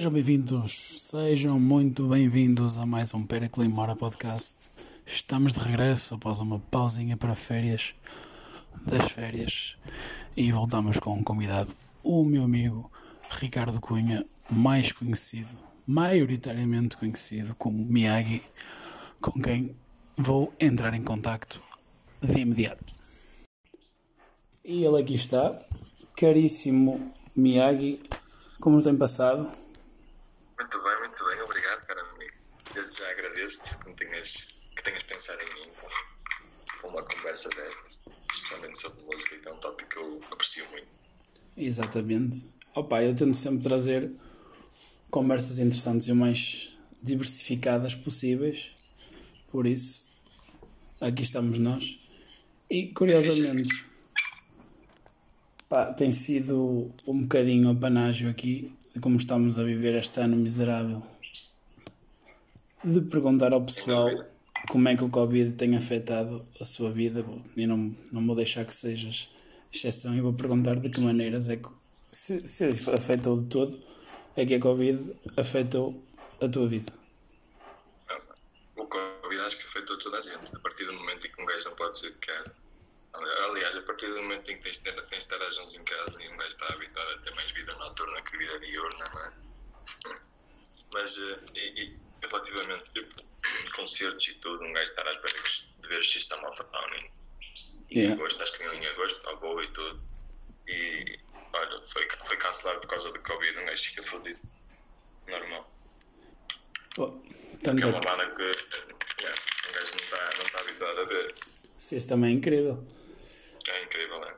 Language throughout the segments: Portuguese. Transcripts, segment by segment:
Sejam bem-vindos, sejam muito bem-vindos a mais um Pericles Mora Podcast. Estamos de regresso após uma pausinha para férias, das férias, e voltamos com um convidado, o meu amigo Ricardo Cunha, mais conhecido, maioritariamente conhecido como Miyagi, com quem vou entrar em contacto de imediato. E ele aqui está, caríssimo Miyagi, como tem passado? Muito bem, muito bem, obrigado, cara amigo. Desde já agradeço-te que, tenhas, que tenhas pensado em mim com uma conversa destas, especialmente sobre música, que é um tópico que eu aprecio muito. Exatamente. Opa, eu tento sempre trazer conversas interessantes e o mais diversificadas possíveis, por isso, aqui estamos nós. E curiosamente, pá, tem sido um bocadinho apanágio aqui como estamos a viver este ano miserável. De perguntar ao pessoal como é que o Covid tem afetado a sua vida e não, não vou deixar que sejas exceção e vou perguntar de que maneiras é que se, se afetou de todo é que a Covid afetou a tua vida. O Covid acho que afetou toda a gente, a partir do momento em que um gajo não pode sair de casa. Aliás, a partir do momento em que tens de, tens de estar a juntos em casa e um gajo está habituado a ter mais vida noturna que vida diurna, não é? Mas, e, e, relativamente, tipo, concertos e tudo, um gajo estar à espera de ver o System of a Down em, yeah. agosto, acho que em agosto, ao boa e tudo. E, olha, foi, foi cancelado por causa do Covid, um gajo fica fodido. Normal. Oh, Porque é uma banda que yeah, um gajo não está não tá habituado a ver. Esse também é incrível. É incrível, é?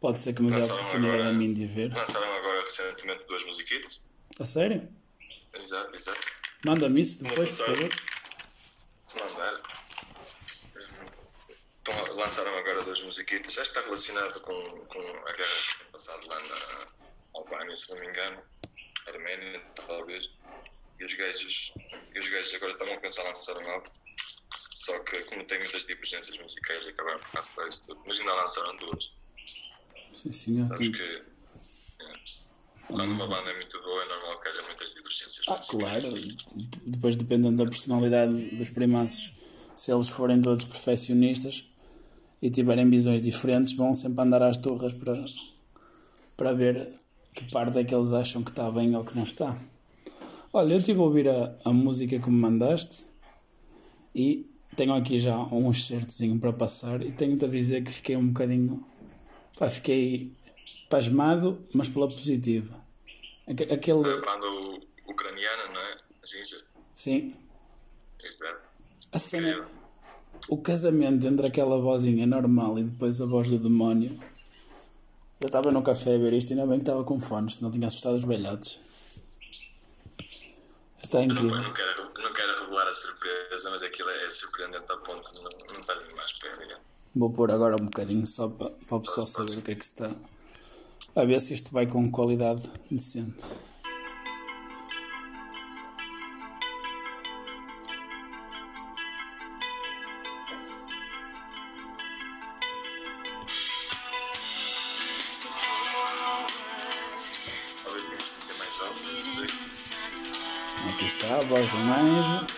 Pode ser que me dê a oportunidade agora, a mim de ver. Lançaram agora recentemente duas musiquitas. A sério? Exato, exato. Manda-me isso depois, por favor. Mandar. Então, lançaram agora duas musiquitas. Já está relacionado com, com a guerra que tem passado lá na Albânia, se não me engano. Arménia, talvez. E os gajos, e os gajos agora estão a pensar em lançar um álbum. Só que, como tem muitas divergências musicais, acabaram por cancelar isso tudo. Mas ainda lançaram duas. Sim, senhor. Sabes que. É, quando uma banda é muito boa, é normal que haja muitas divergências ah, claro. Depois, dependendo da personalidade dos primaços, se eles forem todos perfeccionistas e tiverem visões diferentes, vão sempre andar às torres para, para ver que parte é que eles acham que está bem ou que não está. Olha, eu estive a ouvir a, a música que me mandaste e tenho aqui já um excertozinho para passar e tenho-te a dizer que fiquei um bocadinho. Pá, fiquei pasmado, mas pela positiva. Aquele. A banda ucraniana, não é? Zinja. Sim. Exato. A cena. O casamento entre aquela vozinha normal e depois a voz do demónio. Eu estava no café a ver isto ainda bem que estava com fones, senão tinha assustado os velhotes. Está incrível. Não, não, quero, não quero revelar a surpresa, mas aquilo é surpreendente ao ponto de não, não estar mais espera. Vou pôr agora um bocadinho só para, para o pessoal saber o que é que está. A ver se isto vai com qualidade decente. Voz do anjo.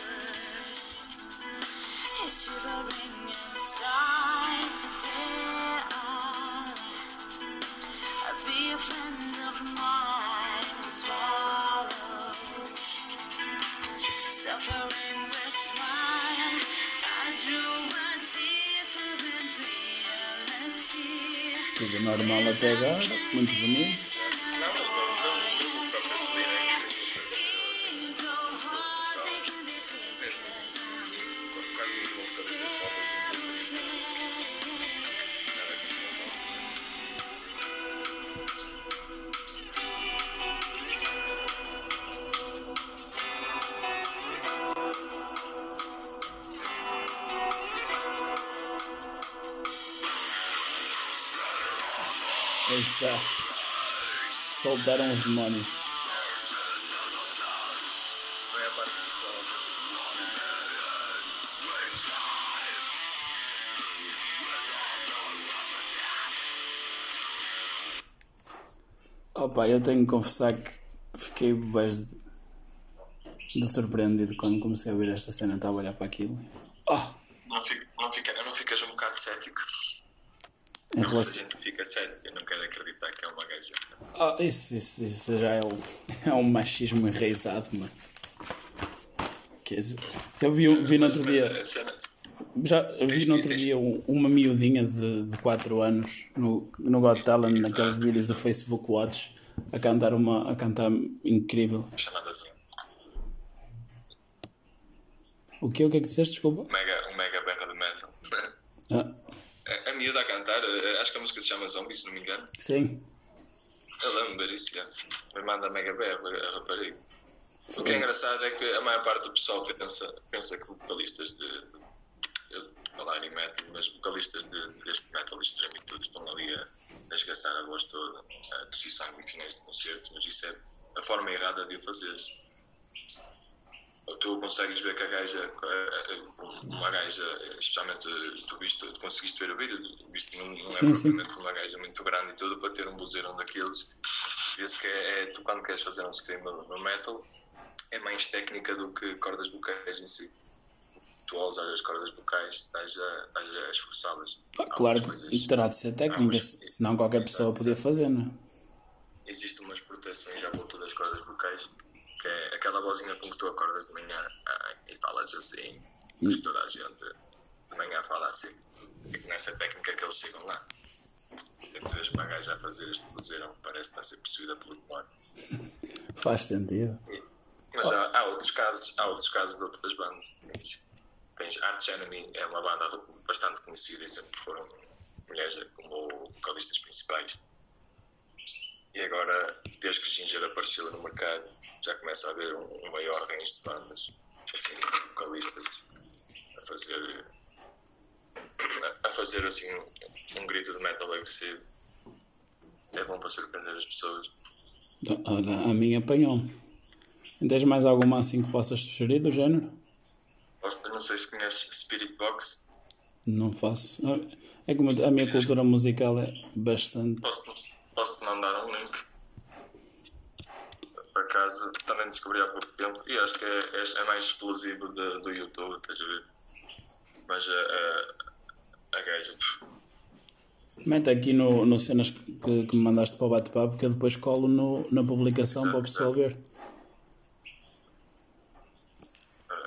Soltaram os demónios. Opa, eu tenho que confessar que Fiquei bem de, surpreendido quando comecei a ouvir esta cena. Estava a olhar para aquilo. Oh! Não, fica, não, fica, não ficas um bocado cético? Em relação... fica cética, não quero acreditar que é uma gaja. Ah, isso, isso, isso já é um, é um machismo enraizado, mano. Quer dizer, eu vi, vi no outro Mas dia. cena, Já vi no outro dia um- uma miudinha de, de 4 anos no, no Got Talent, Exato. naqueles vídeos do Facebook Watch, a cantar uma a cantar incrível. chamada assim, O que? O que é que disseste? Desculpa. mega, um mega berra de metal. Ah, Miúda a cantar, eh, acho que a música se chama Zombie, se não me engano. sim. Eu lembro de ver isso, já. Mas manda mega berra a rapariga. O que é engraçado é que a maior parte do pessoal pensa, pensa que vocalistas de. Eu falar em metal, mas vocalistas de, deste metal extremo e tudo estão ali a, a esgaçar a voz toda, a tossir sangue em finais de concertos, mas isso é a forma errada de o fazeres. Tu consegues ver que a gaja, eh, uma gaja, especialmente tu, viste, tu conseguiste ver o vídeo, visto não, não é Sim, sim. propriamente uma gaja muito grande e tudo para ter um buzeirão daqueles. Vê-se que é, é- tu quando queres fazer um scream no, metal é mais técnica do que cordas vocais em si. Tu ao usar as cordas vocais estás a, estás a esforçá-las. Ah, claro coisas- terá de ser técnica, algumas- senão qualquer pessoa podia fazer, não é? Existem umas proteções à volta das cordas vocais, que é aquela vozinha com que tu acordas de manhã ah, e falas assim, mas que toda a gente de manhã fala assim. E nessa técnica que eles chegam lá. Portanto, vês uma gaja a fazer este buzeirão, parece que está a ser possuída pelo demónio. Faz sentido. Mas há, há outros casos, há outros casos de outras bandas. Tens Arch Enemy, é uma banda bastante conhecida e sempre foram mulheres como vocalistas principais. E agora, desde que Ginger apareceu no mercado, já começa a haver um, um maior range de bandas, assim, vocalistas, a fazer, a fazer assim um grito de metal agressivo. É bom para surpreender as pessoas. Olha, a minha apanhou-me. Tens mais alguma assim que possas sugerir do género? Posso- Não sei se conheces Spirit Box. Não faço. É como a minha cultura musical é bastante. Posso, posso te mandar um link. Por acaso, também descobri há pouco tempo. E acho que é, é, é mais explosivo de- do YouTube, estás a ver? Mas a, a, a gaja. Mete aqui no, no cenas que, que me mandaste para o bate-papo que eu depois colo no, na publicação para o pessoal ver. não é?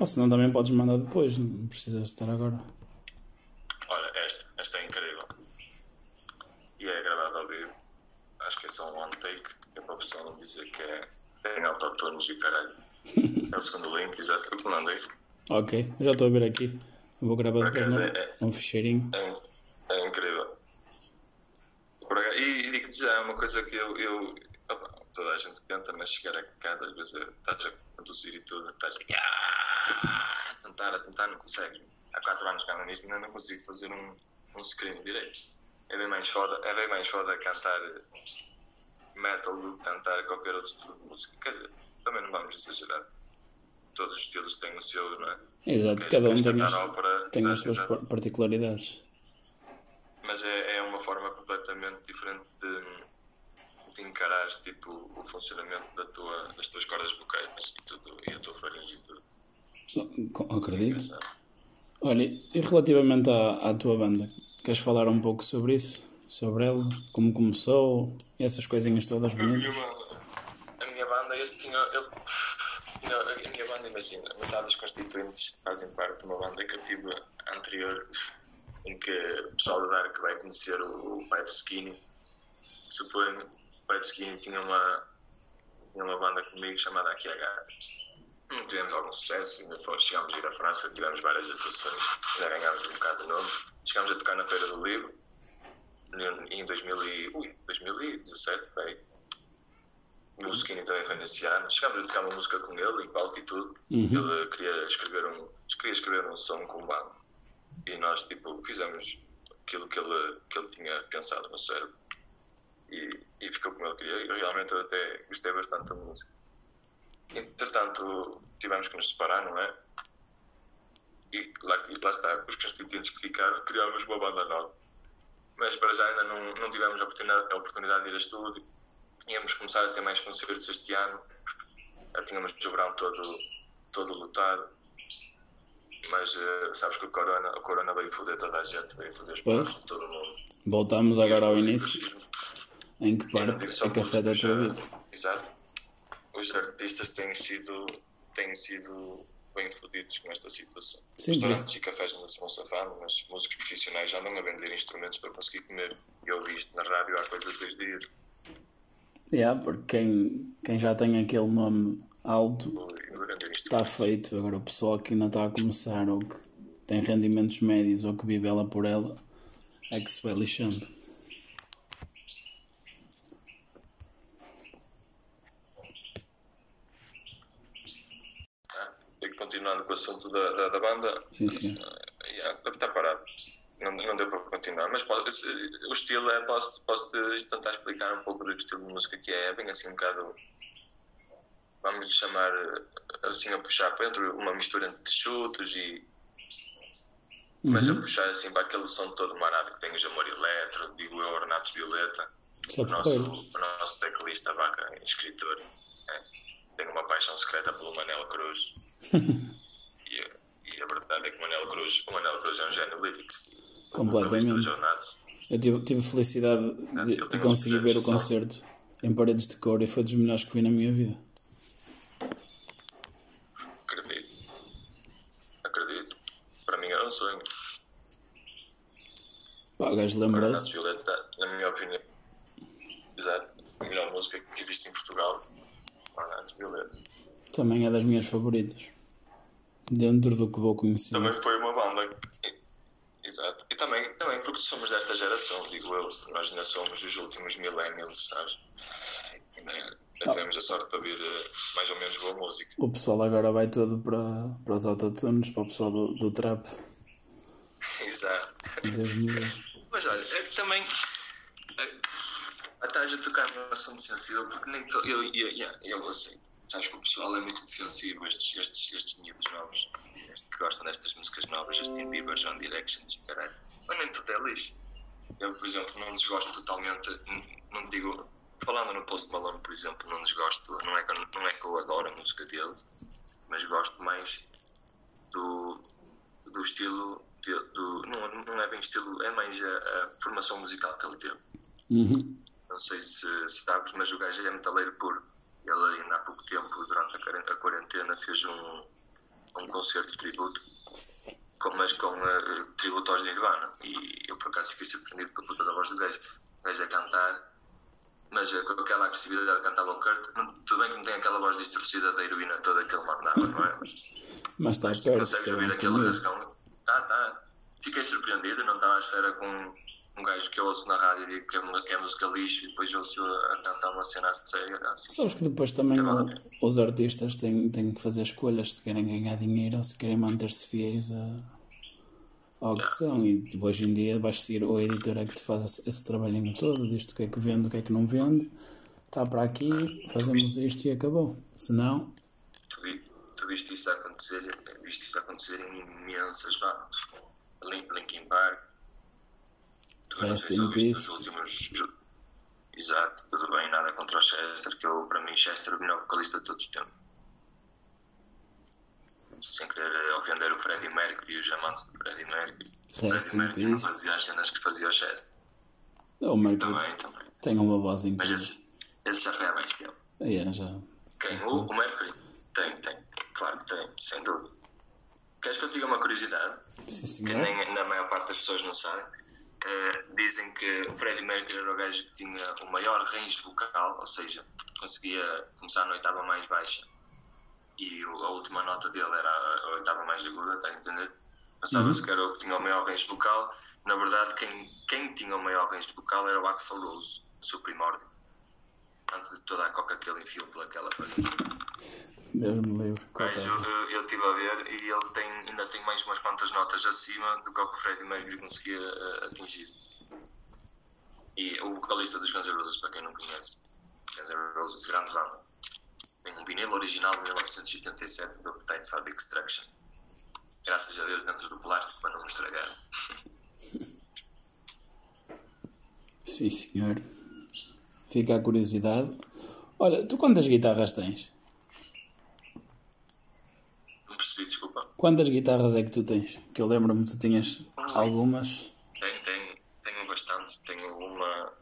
Ou senão também podes mandar depois, não precisas estar agora. Olha, esta, esta é incrível. E é gravada ao vivo. Acho que é só um one take. É para o pessoal não dizer que é. Tem autotunes e caralho. É o segundo link, exato. Eu que mandei. Ok, já estou a ver aqui. Vou gravar depois num, é- é- num ficheirinho. É, é incrível. Por acaso- E, e digo-te já, é uma coisa que eu, eu opa, toda a gente tenta, mas chegar a casa, às vezes estás a conduzir e tudo, estás a, a tentar, a tentar, não consegues. Há 4 anos que ando nisto ainda não consigo fazer um, um screen direito. É bem mais foda, é bem mais foda cantar metal do que cantar qualquer outro estilo de música. Quer dizer, também não vamos exagerar. Todos os estilos têm o seu, não é? Exato, Queres- cada um tem as, ópera, tem as suas exato. par- particularidades. mas é, é uma forma completamente diferente de, de encarares tipo, o funcionamento da tua, das tuas cordas vocais e, tudo, e a tua faringe e tudo. Acredito. Olha, e relativamente à, à tua banda, queres falar um pouco sobre isso? Sobre ela? Como começou? Essas coisinhas todas bonitas? Banda, eu tinha. Eu, a minha banda, imagina, metade dos constituintes fazem parte de uma banda que eu tive anterior, em que o pessoal da Dark vai conhecer o, pai do Skinny. Suponho, o do Skinny tinha uma, tinha uma banda comigo chamada AQH. Não tivemos algum sucesso, ainda fomos, chegámos a ir à França, tivemos várias atuações, já ganhámos um bocado de nome. Chegámos a tocar na Feira do Livro, em 2000 e, ui, 2017, bem. O Skinny também foi nesse ano. Chegámos a tocar uma música com ele, em palco e tudo. Uhum. Ele queria escrever, um, queria escrever um som com o bando. E nós, tipo, fizemos aquilo que ele, que ele tinha pensado no cérebro. E, e ficou como ele queria. E realmente eu até gostei bastante da música. Entretanto, tivemos que nos separar, não é? E lá, e lá está, os constituintes que ficaram, criámos uma banda nova. mas para já ainda não, não tivemos a oportunidade, a oportunidade de ir a estúdio. Íamos começar a ter mais concertos este ano. Já tínhamos o verão todo, todo lotado. Mas uh, sabes que o Corona, o Corona veio foder toda a gente, veio foder Pois. de todo mundo. Voltamos agora ao início. Em que não parte é que afeta a tua vida? Exato. Os artistas têm sido, têm sido bem fodidos com esta situação. Sim, Restaurantes e cafés ainda se vão safando, mas músicos profissionais já andam a vender instrumentos para conseguir comer. Eu ouvi isto na rádio há coisa de dois dias. Yeah, porque quem, quem já tem aquele nome alto está feito. Agora o pessoal que ainda está a começar ou que tem rendimentos médios ou que vive ela por ela é que se vai lixando. Tá? Continuando com o assunto da, da, da banda, Sim, sim. eh, yeah, deve estar parado. Não, não deu para continuar, mas o estilo é. Posso, posso te tentar explicar um pouco do estilo de música que é. É bem assim um bocado. Vamos lhe chamar eh, assim a puxar para dentro, uma mistura entre chutos e. Mas a puxar assim para aquele som todo marado que tem o Jamor Eletro, digo eu, Renato Violeta, Isso é o nosso, o nosso teclista, vaca, escritor. é, tem uma paixão secreta pelo Manel Cruz. e, e a verdade é que o Manel Cruz, o Manel Cruz é um gênio lírico. Completamente. Eu tive, tive a felicidade de, de conseguir ver o concerto em paredes de cor e foi dos melhores que vi na minha vida. Acredito. Acredito. Para mim era um sonho. Pá, o gajo. Violeta, na minha opinião, exato, a melhor música que existe em Portugal. o Renato Violeta. Também é das minhas favoritas. Dentro do que vou conhecer. Também foi uma banda. Exato. E também, também porque somos desta geração, digo eu. Nós ainda somos os últimos millennials, sabes? Ainda, ainda tivemos a sorte de ouvir eh, mais ou menos boa música. O pessoal agora vai todo para, para os autotunes, para o pessoal do, do trap. Exato. Mas olha, é que também. É, estás a tocar num assunto sensível porque nem to, eu, eu, eu, eu aceito. Sabes que o pessoal é muito defensivo, estes, estes, estes miúdos novos, estes que gostam destas músicas novas, Justin Bieber, John Directions, caralho. Mas nem tudo é lixo. Eu, por exemplo, não desgosto totalmente, não digo. Falando no Post Malone, por exemplo, não desgosto, não é que, eu- não é que eu adoro a música dele, mas gosto mais do, do estilo. do, não, não é bem estilo, é mais a, a formação musical que ele teve. Uhum. Não sei se, se sabes, mas o gajo é metaleiro puro. Ele ainda há pouco tempo, durante a quaren- a quarentena, fez um, um concerto de tributo, com, mas com eh, tributo aos Nirvana. E eu por acaso fiquei surpreendido com a puta da voz do gajo. O gajo a cantar, mas eh, com aquela agressividade que cantava o Kurt. Tudo bem que não tem aquela voz distorcida da heroína toda que ele mandava, não é? Mas, está perto, consegues é ouvir aquele rasgão. Tá, tá. Fiquei surpreendido, não estava à espera com um gajo que eu ouço na rádio e digo que é, é música lixo e depois ouço a cantar uma cena de ceia. Assim. Sabes que depois também a o- ver. os artistas têm, têm que fazer escolhas se querem ganhar dinheiro ou se querem manter-se fiéis a, ao que são. E tipo, hoje em dia vais seguir o editor é que te faz esse, esse trabalhinho todo, diz o que é que vende, o que é que não vende. Está para aqui, fazemos isto e acabou. Se não, Tu, vi, tu viste isso acontecer, viste isso acontecer em imensas bandas. Lin- Linkin Park. Rest in peace. Exato, tudo bem, nada contra o Chester, que eu, para mim, Chester é o melhor vocalista de todos os tempos. Sem querer ofender o Freddie Mercury e os amantes do Freddie Mercury. Rest Freddie in Mercury não peace. fazia as cenas que fazia o Chester. o Mercury Também, também. tem uma voz Mas incrível. esse, esse já foi há mais tempo. É, já. Quem? O, o Mercury? Tem, tem. Claro que tem, sem dúvida. Queres que eu te diga uma curiosidade? Sim, Que senhor. nem na maior parte das pessoas não sabem. Eh, dizem que o Freddie Mercury era o gajo que tinha o maior range vocal, ou seja, conseguia começar na oitava mais baixa e o- a última nota dele era a, oitava mais aguda, está a entender? Pensava-se que era o que tinha o maior range vocal. Na verdade, quem, quem tinha o maior range vocal era o Axel Rose, o seu primórdio. Antes de toda a coca que ele enfiou pelaquela farinha. Deus me livre. Eu, eu, estive a ver e ele tem, ainda tem mais umas quantas notas acima do que o Freddie Mercury conseguia eh, atingir. E o vocalista dos Guns N' Roses, para quem não conhece, Guns N' Roses, grande banda, tem um vinil original de 1987 do Appetite for Destruction. Graças a Deus dentro do plástico para não me estragar. Sim, senhor. Fica a curiosidade. Olha, tu quantas guitarras tens? Não percebi, desculpa. Quantas guitarras é que tu tens? Que eu lembro-me que tu tinhas algumas. Tenho, tenho, tenho bastante. Tenho uma,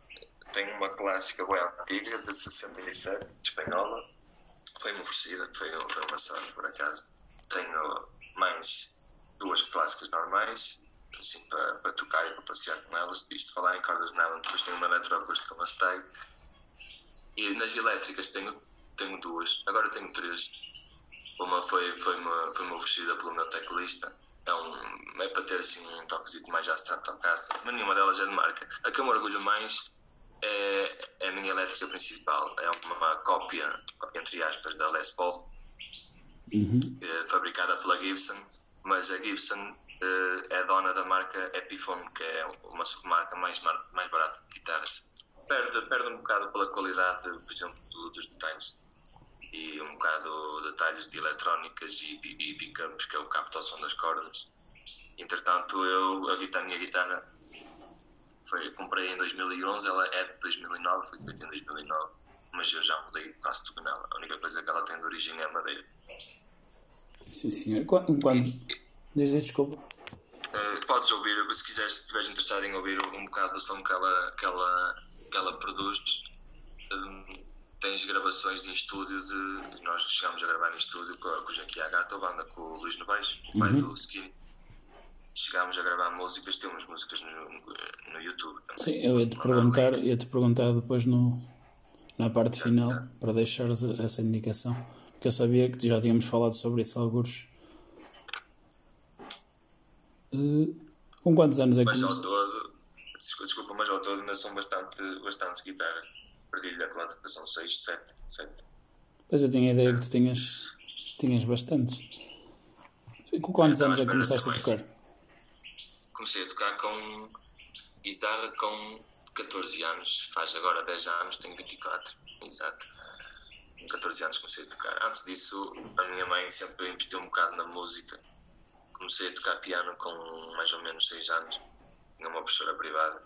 tenho uma clássica bem antiga, de 67, espanhola. Foi-me oferecida, foi, foi uma sorte, por acaso. Tenho mais duas clássicas normais, assim, para, para tocar e para passear com elas. Isto falar em cordas nylon, depois tenho uma eletroacústica Mustang. E nas elétricas tenho, tenho duas, agora tenho três. Uma foi, foi, uma, foi uma oferecida pelo meu teclista. É, um, é para ter assim um toquezinho mais abstrato ao caso, mas nenhuma delas é de marca. A que eu me orgulho mais é, é a minha elétrica principal. É uma cópia, entre aspas, da Les Paul, Uhum. eh, fabricada pela Gibson, mas a Gibson eh, é dona da marca Epiphone, que é uma submarca mais, mais barata de guitarras. Perde, perde um bocado pela qualidade, por exemplo, do- dos detalhes e um bocado detalhes de eletrónicas e, e, e pickups, que é o capto ao som das cordas. Entretanto, eu, a, guitarra, a minha guitarra foi, comprei em 2011, ela é de 2009, foi feita em 2009, mas eu já mudei quase tudo nela. A única coisa que ela tem de origem é madeira. Sim, senhor. Quando, diz, desculpa. Uh, podes ouvir, se quiseres, se estiveres interessado em ouvir um bocado do som que ela, que ela, que ela produz, um, tens gravações em estúdio de. Nós chegámos a gravar em estúdio com, com o Jaqui a Gata, a banda com o Luís Novaes, o pai do Skinny. Chegámos a gravar músicas, temos músicas no, no YouTube também. Sim, eu ia-te perguntar, ia -te perguntar depois no, na parte final, para deixares essa indicação. Porque eu sabia que já tínhamos falado sobre isso alguns. Eh, com quantos anos é que Mas desculpa, mas ao todo ainda são bastante, bastantes guitarras. Perdi-lhe a conta, são 6, 7, 7. Pois eu tinha a ideia que tu tinhas, tinhas bastantes. Com quantos Então, anos é que começaste a tocar? Comecei a tocar com guitarra com 14 anos, faz agora 10 anos, tenho 24, exato. Com 14 anos comecei a tocar. Antes disso, a minha mãe sempre investiu um bocado na música. Comecei a tocar piano com mais ou menos 6 anos, tinha uma professora privada,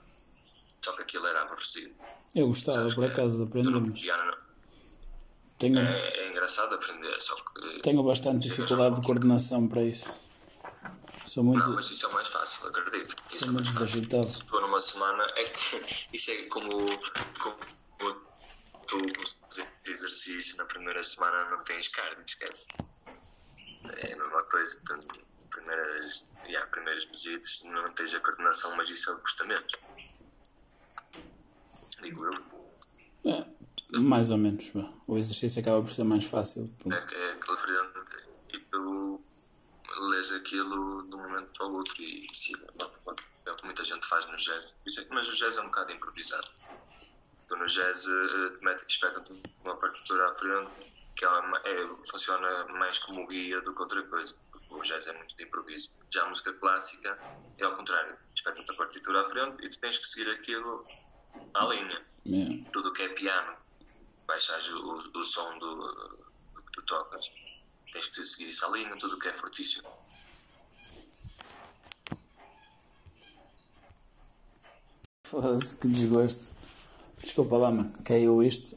só que aquilo era aborrecido. Eu gostava, Sabes por acaso, de aprender, tu não- tenho, é, é engraçado aprender, só que tenho bastante dificuldade de coordenação para isso. Sou muito, Não, mas isso é mais fácil, acredito. Isso sou é muito desajeitado. Se for numa semana, é que isso é como, como tu fazer exercício na primeira semana não tens cardio, esquece. É a mesma coisa. Portanto, primeiras, yeah, primeiras visitas não tens a coordenação, mas isso é o que custa menos. Digo eu. É, mais ou menos. O exercício acaba por ser mais fácil. É, é aquele freando e tu lês aquilo de um momento para o outro e sim, é o que muita gente faz no jazz. É- Mas o jazz é um bocado improvisado. Tu no jazz eh, te metem- espetam-te uma partitura à frente que ela é, funciona mais como guia do que outra coisa. O jazz é muito de improviso. Já a música clássica é ao contrário. Espetam-te a partitura à frente e tu tens que seguir aquilo à linha É. tudo o que é piano, baixas o, o som do, do que tu tocas, tens que seguir isso à linha, tudo que é fortíssimo. Foda-se, que desgosto. Desculpa lá, mano. Caiu isto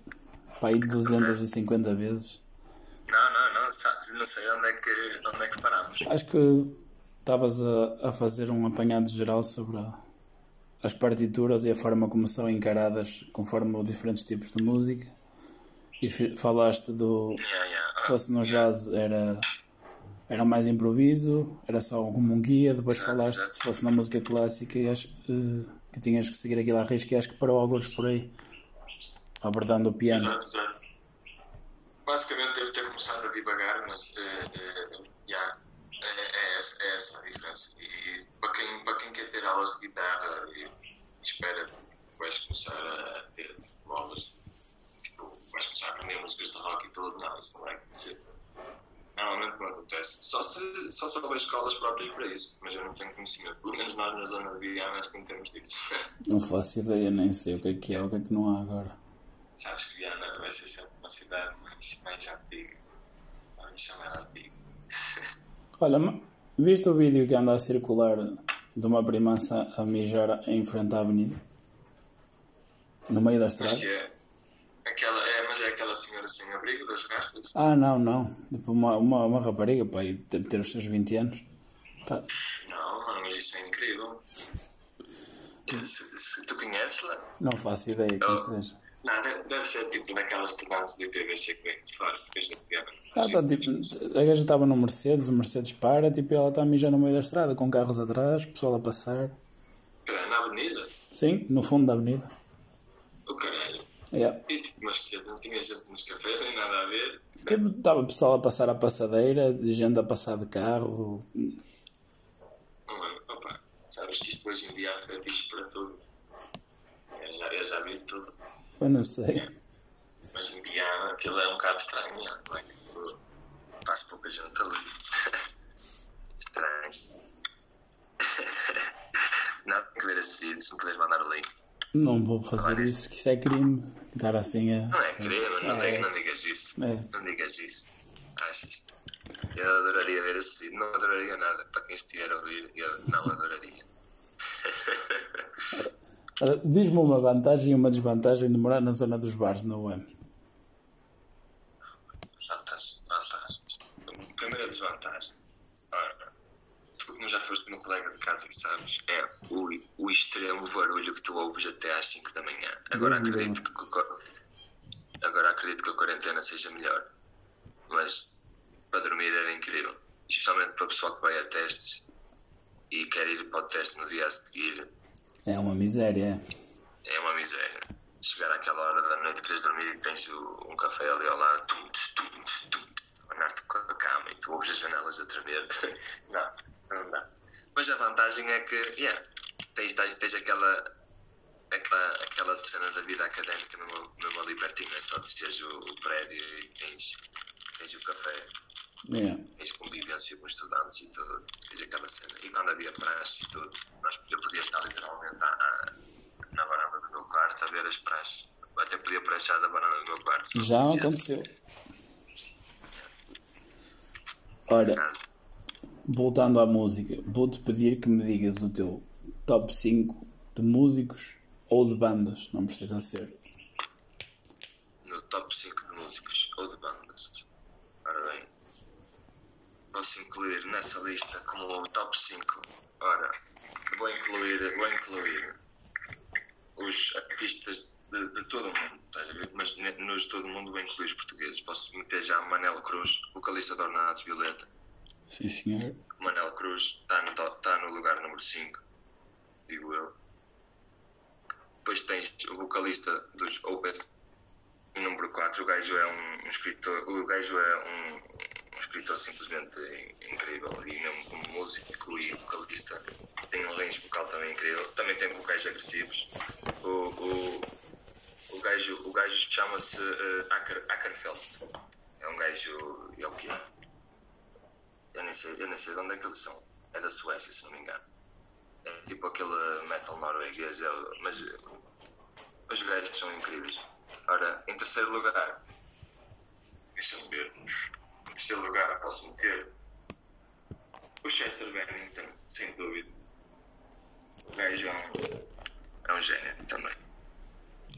para aí 250 vezes. Não, não, não, não sei onde é que, onde é que paramos. Acho que estavas a, a fazer um apanhado geral sobre a- as partituras e a forma como são encaradas conforme os diferentes tipos de música. E falaste do. Se fosse no jazz era, era mais improviso, era só como um guia. Depois falaste se fosse na música clássica e acho eh, que tinhas que seguir aquilo à risca e acho que parou alguns por aí, abordando o piano. Exato, exato. Basicamente devo ter começado a divagar, mas eh, eh, yeah, é, é essa, é essa a diferença. E para quem, para quem quer ter aulas de guitarra e espera que vais começar a ter aulas, tipo, vais começar a aprender músicas de rock e tudo, não, isso não vai acontecer. Normalmente não acontece. Só se, só se houver escolas próprias para isso, mas eu não tenho conhecimento. Pelo menos nós na zona de Viana acho que não temos disso. Não faço ideia, nem sei o que é que é, o que é que não há agora. Sabes que Viana vai ser sempre uma cidade mais, mais antiga. Vamos chamar antiga. Olha, viste o vídeo que anda a circular de uma primança a mijar em frente à avenida? No meio da Acho estrada? que é. Aquela, é, mas é aquela senhora sem abrigo das rastas. Ah, não, não. Tipo, uma, uma, uma rapariga, pá, e deve ter os seus 20 anos. Tá. Não, mano, mas isso é incrível. Se, se tu conheces-la? Não faço ideia quem Oh. seja. Não, deve, ser tipo daquelas estudantes de PVC que vem de fora, porque a gente. Ah, tá, tipo, a gaja estava no Mercedes, o Mercedes para, tipo, e ela está a mijar no meio da estrada, com carros atrás, pessoal a passar. Espera, na avenida? Sim, no fundo da avenida. O caralho. Yeah. E tipo, mas que não tinha gente nos cafés, nem nada a ver. Tipo, estava pessoal a passar a passadeira, gente a passar de carro. Não, mano, opa, sabes que isto hoje em dia há fetiches para tudo. Eu já, eu já vi tudo. Eu não sei. Mas em dia aquilo é um bocado estranho, não é? Tipo, Passo pouca gente ali. estranho. não, tem que ver esse vídeo, se me puderes mandar o link. Não vou fazer isso, que isso é crime. Estar assim a. Não é crime, não, É. digas, não digas isso. É. Não digas isso. Achas? Eu adoraria ver esse vídeo. Não adoraria nada. Para quem estiver a ouvir, eu não adoraria. Diz-me uma vantagem e uma desvantagem de morar na zona dos bares, não é? Vantagens. Vantagens. Primeira desvantagem. Ora, tu como já foste meu colega de casa que sabes, é o, o extremo barulho que tu ouves até às 5 da manhã. Agora acredito que, agora acredito que a quarentena seja melhor. Mas para dormir era incrível. Especialmente para o pessoal que vai a testes e quer ir para o teste no dia a seguir. É uma miséria, é. É uma miséria. Chegar àquela hora da noite, queres dormir e tens um café ali ao lado, tum, tum, tss, tum, abanar-te com a cama e tu ouves as janelas a tremer. não, não dá. Mas a vantagem é que, yeah, tens, tens, tens aquela, aquela, aquela cena da vida académica mesmo ali pertinho, é só desceres o, o prédio e tens, tens o café, É. tens convivência com estudantes e tudo, tens aquela cena. E quando havia praxe e tudo, nós, eu podia estar literalmente à- na varanda do meu quarto a ver as praxes. Até podia praxar da varanda do meu quarto. Já aconteceu. Ora, voltando à música, vou-te pedir que me digas o teu top 5 de músicos ou de bandas, não precisa ser. No top 5 de músicos ou de bandas. Ora bem, posso incluir nessa lista como o top 5. Ora, vou incluir, vou incluir os artistas de, de todo o mundo, estás a ver? Mas nos todo o mundo vou incluir os portugueses. Posso meter já Manel Cruz, vocalista de Ornados Violeta. Sim, senhor. Manel Cruz está no, tá no lugar número 5, digo eu. Depois tens o vocalista dos Opeth, número 4. O gajo é um, um escritor, o gajo é um, um escritor simplesmente in- incrível e mesmo como músico e vocalista tem um range vocal também incrível. Também tem vocais agressivos. O, o, o gajo, o gajo chama-se uh, Acker, Ackerfeld. É um gajo. É o quê? Eu nem, sei, eu nem sei de onde é que eles são. É da Suécia, se não me engano. É tipo aquele metal norueguês, é, mas eh, os gajos são incríveis. Ora, em terceiro lugar, deixa-me ver. Em terceiro lugar, posso meter o Chester Bennington, sem dúvida. O gajo é um, é um gênio também.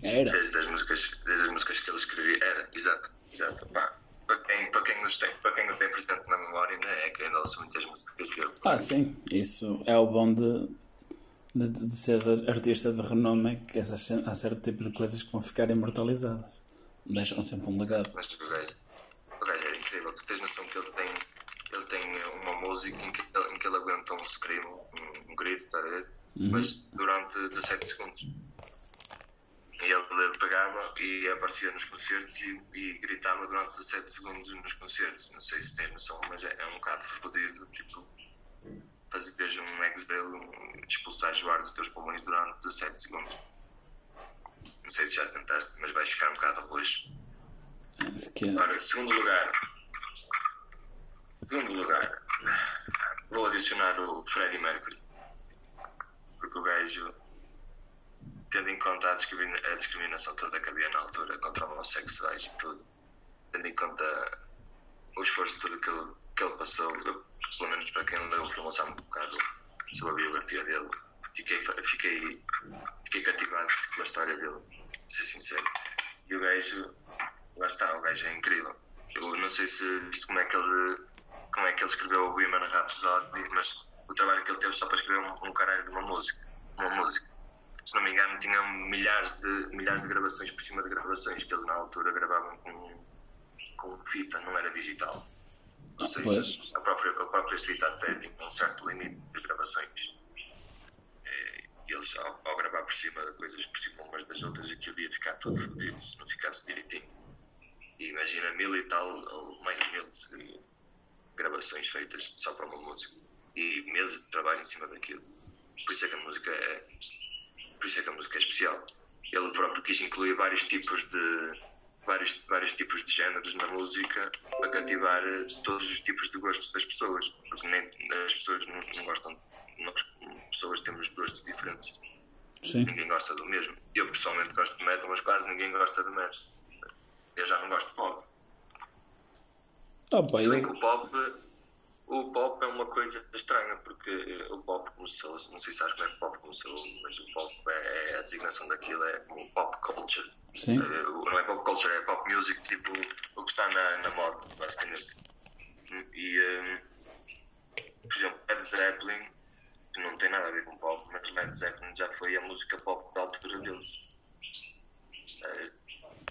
Era. Desde as músicas, desde as músicas que ele escrevia. Era, exato, exato. Pá, para quem, para quem, tem, para quem o tem presente na memória, ainda é que ainda ouço muitas músicas dele. Ah, sim. Isso é o bom de, de, de seres artista de renome, é que essas, há certo tipo de coisas que vão ficar imortalizadas. Deixam sempre um legado. Mas o gajo, o gajo era incrível. Tu tens noção que ele tem, ele tem uma música em que ele, em que ele aguenta um scream, um, um grito, tá a ver? Mas durante 17 segundos. E ele pegava e aparecia nos concertos e, e gritava durante 17 segundos nos concertos. Não sei se tens noção, mas é, é um bocado fodido. Tipo, fazeres um exhale, um, expulsar o ar dos teus pulmões durante 17 segundos. Não sei se já tentaste, mas vais ficar um bocado roxo. É- Ora, segundo lugar. Segundo lugar. Vou adicionar o Freddie Mercury. Porque o gajo, tendo em conta a discrimina- a discriminação toda que havia na altura contra homossexuais e tudo, tendo em conta o esforço todo que ele, que ele passou, pelo menos para quem leu o filme sabe um bocado sobre a biografia dele, fiquei, fiquei, fiquei cativado pela história dele. ser sincero. E o gajo, lá está, o gajo é incrível. Eu não sei se isto como é que ele, como é que ele escreveu o Women Rhapsody, mas o trabalho que ele teve só para escrever um, um caralho de uma música. Uma música. Se não me engano, tinham milhares de, milhares de gravações por cima de gravações que eles na altura gravavam com, com fita, não era digital. Ou seja, Pois. a própria, a própria até tinha um certo limite de gravações. Eh, E eles, ao, ao gravar por cima de coisas por cima umas das outras, aquilo ia ficar tudo fodido se não ficasse direitinho. E imagina mil e tal, ou mais de mil de gravações feitas só para uma música. E meses de trabalho em cima daquilo. Por isso é que a música é. Por isso é que a música é especial. Ele próprio quis incluir vários tipos de. Vários, vários tipos de géneros na música para cativar eh, todos os tipos de gostos das pessoas. Porque nem, as pessoas não, não gostam. Nós, pessoas, temos gostos diferentes Sim. ninguém gosta do mesmo. Eu pessoalmente gosto de metal, mas quase ninguém gosta de metal. Eu já não gosto de pop. Ah, pá, Se bem que o pop, o pop é uma coisa estranha, porque eh, o pop começou, não sei se sabes como é que o pop começou, mas o pop é, é a designação daquilo, é como pop culture. sim. É culture, é pop music, tipo o que está na, na moda, basicamente. E, eh, por exemplo, Led Zeppelin, que não tem nada a ver com pop, mas Led Zeppelin já foi a música pop da altura deles. Eh,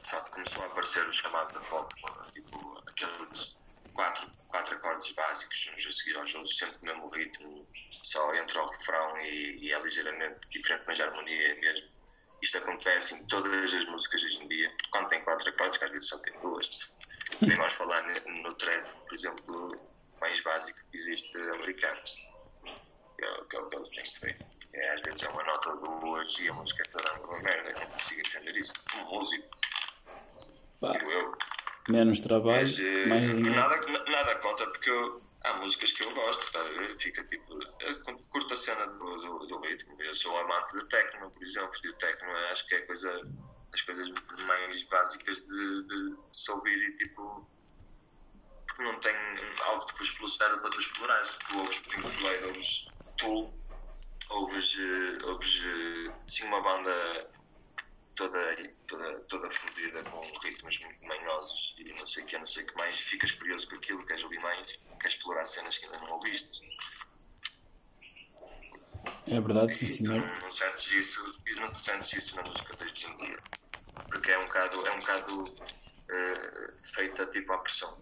Sabe, começou a aparecer o chamado da pop, tipo aqueles quatro, quatro acordes básicos, uns a seguir aos outros, sempre o mesmo ritmo, só entra o refrão e, e é ligeiramente diferente, mas a harmonia é mesmo. Isto acontece em todas as músicas hoje em dia, quando tem quatro acordes, que às vezes só tem duas. Nem vamos falar no trap, por exemplo, mais básico que existe americano, que é, o- que é o que eles têm feito. É, às vezes é uma nota de duas e a música é toda uma merda, eu não consigo entender isso. Como músico, digo eu. menos trabalho, Mas eh, mais dinheiro. nada, nada contra, porque eu- há músicas que eu gosto, tá? tipo. eu curto a cena do, do, do ritmo. Eu sou amante de techno, por exemplo, e o techno acho que é coisa, as coisas mais básicas de, de se ouvir e tipo. Porque não tem algo pelo cérebro para tu explorares. Tu ouves Pink Floyd, ouves Tool, ouves, eh, ouves eh, assim uma banda toda, toda, toda fodida com ritmos muito manhosos e não sei o que, não sei o que mais, ficas curioso com aquilo, queres ouvir mais, queres explorar cenas que ainda não ouviste. É verdade, sim E tu senhor. não, não sentes isso, e não sentes isso na música de hoje em dia. Porque é um bocado, é um bocado eh, feita tipo à pressão.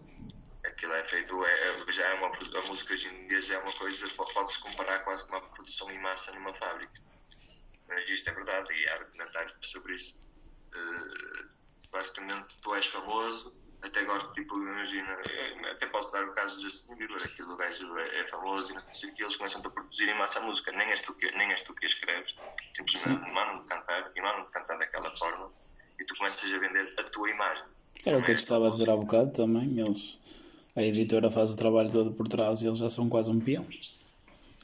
Aquilo é feito, é, é- já é uma, a música hoje em dia já é uma coisa, po- pode-se comparar quase com uma produção em massa numa fábrica. Isto é verdade e há documentários sobre isso. Eh, basicamente, tu és famoso, até gosto, tipo, imagina, eh, até posso dar o caso do Justin Bieber, aquilo o gajo é, é famoso e não sei o que, eles começam a produzir em massa a música, nem és tu que, nem és tu que escreves, simplesmente mandam-te cantar e mandam-te cantar daquela forma e tu começas a vender a tua imagem. Era o que eu é te estava a dizer há bocado também. Eles, a editora faz o trabalho todo por trás e eles já são quase um peão.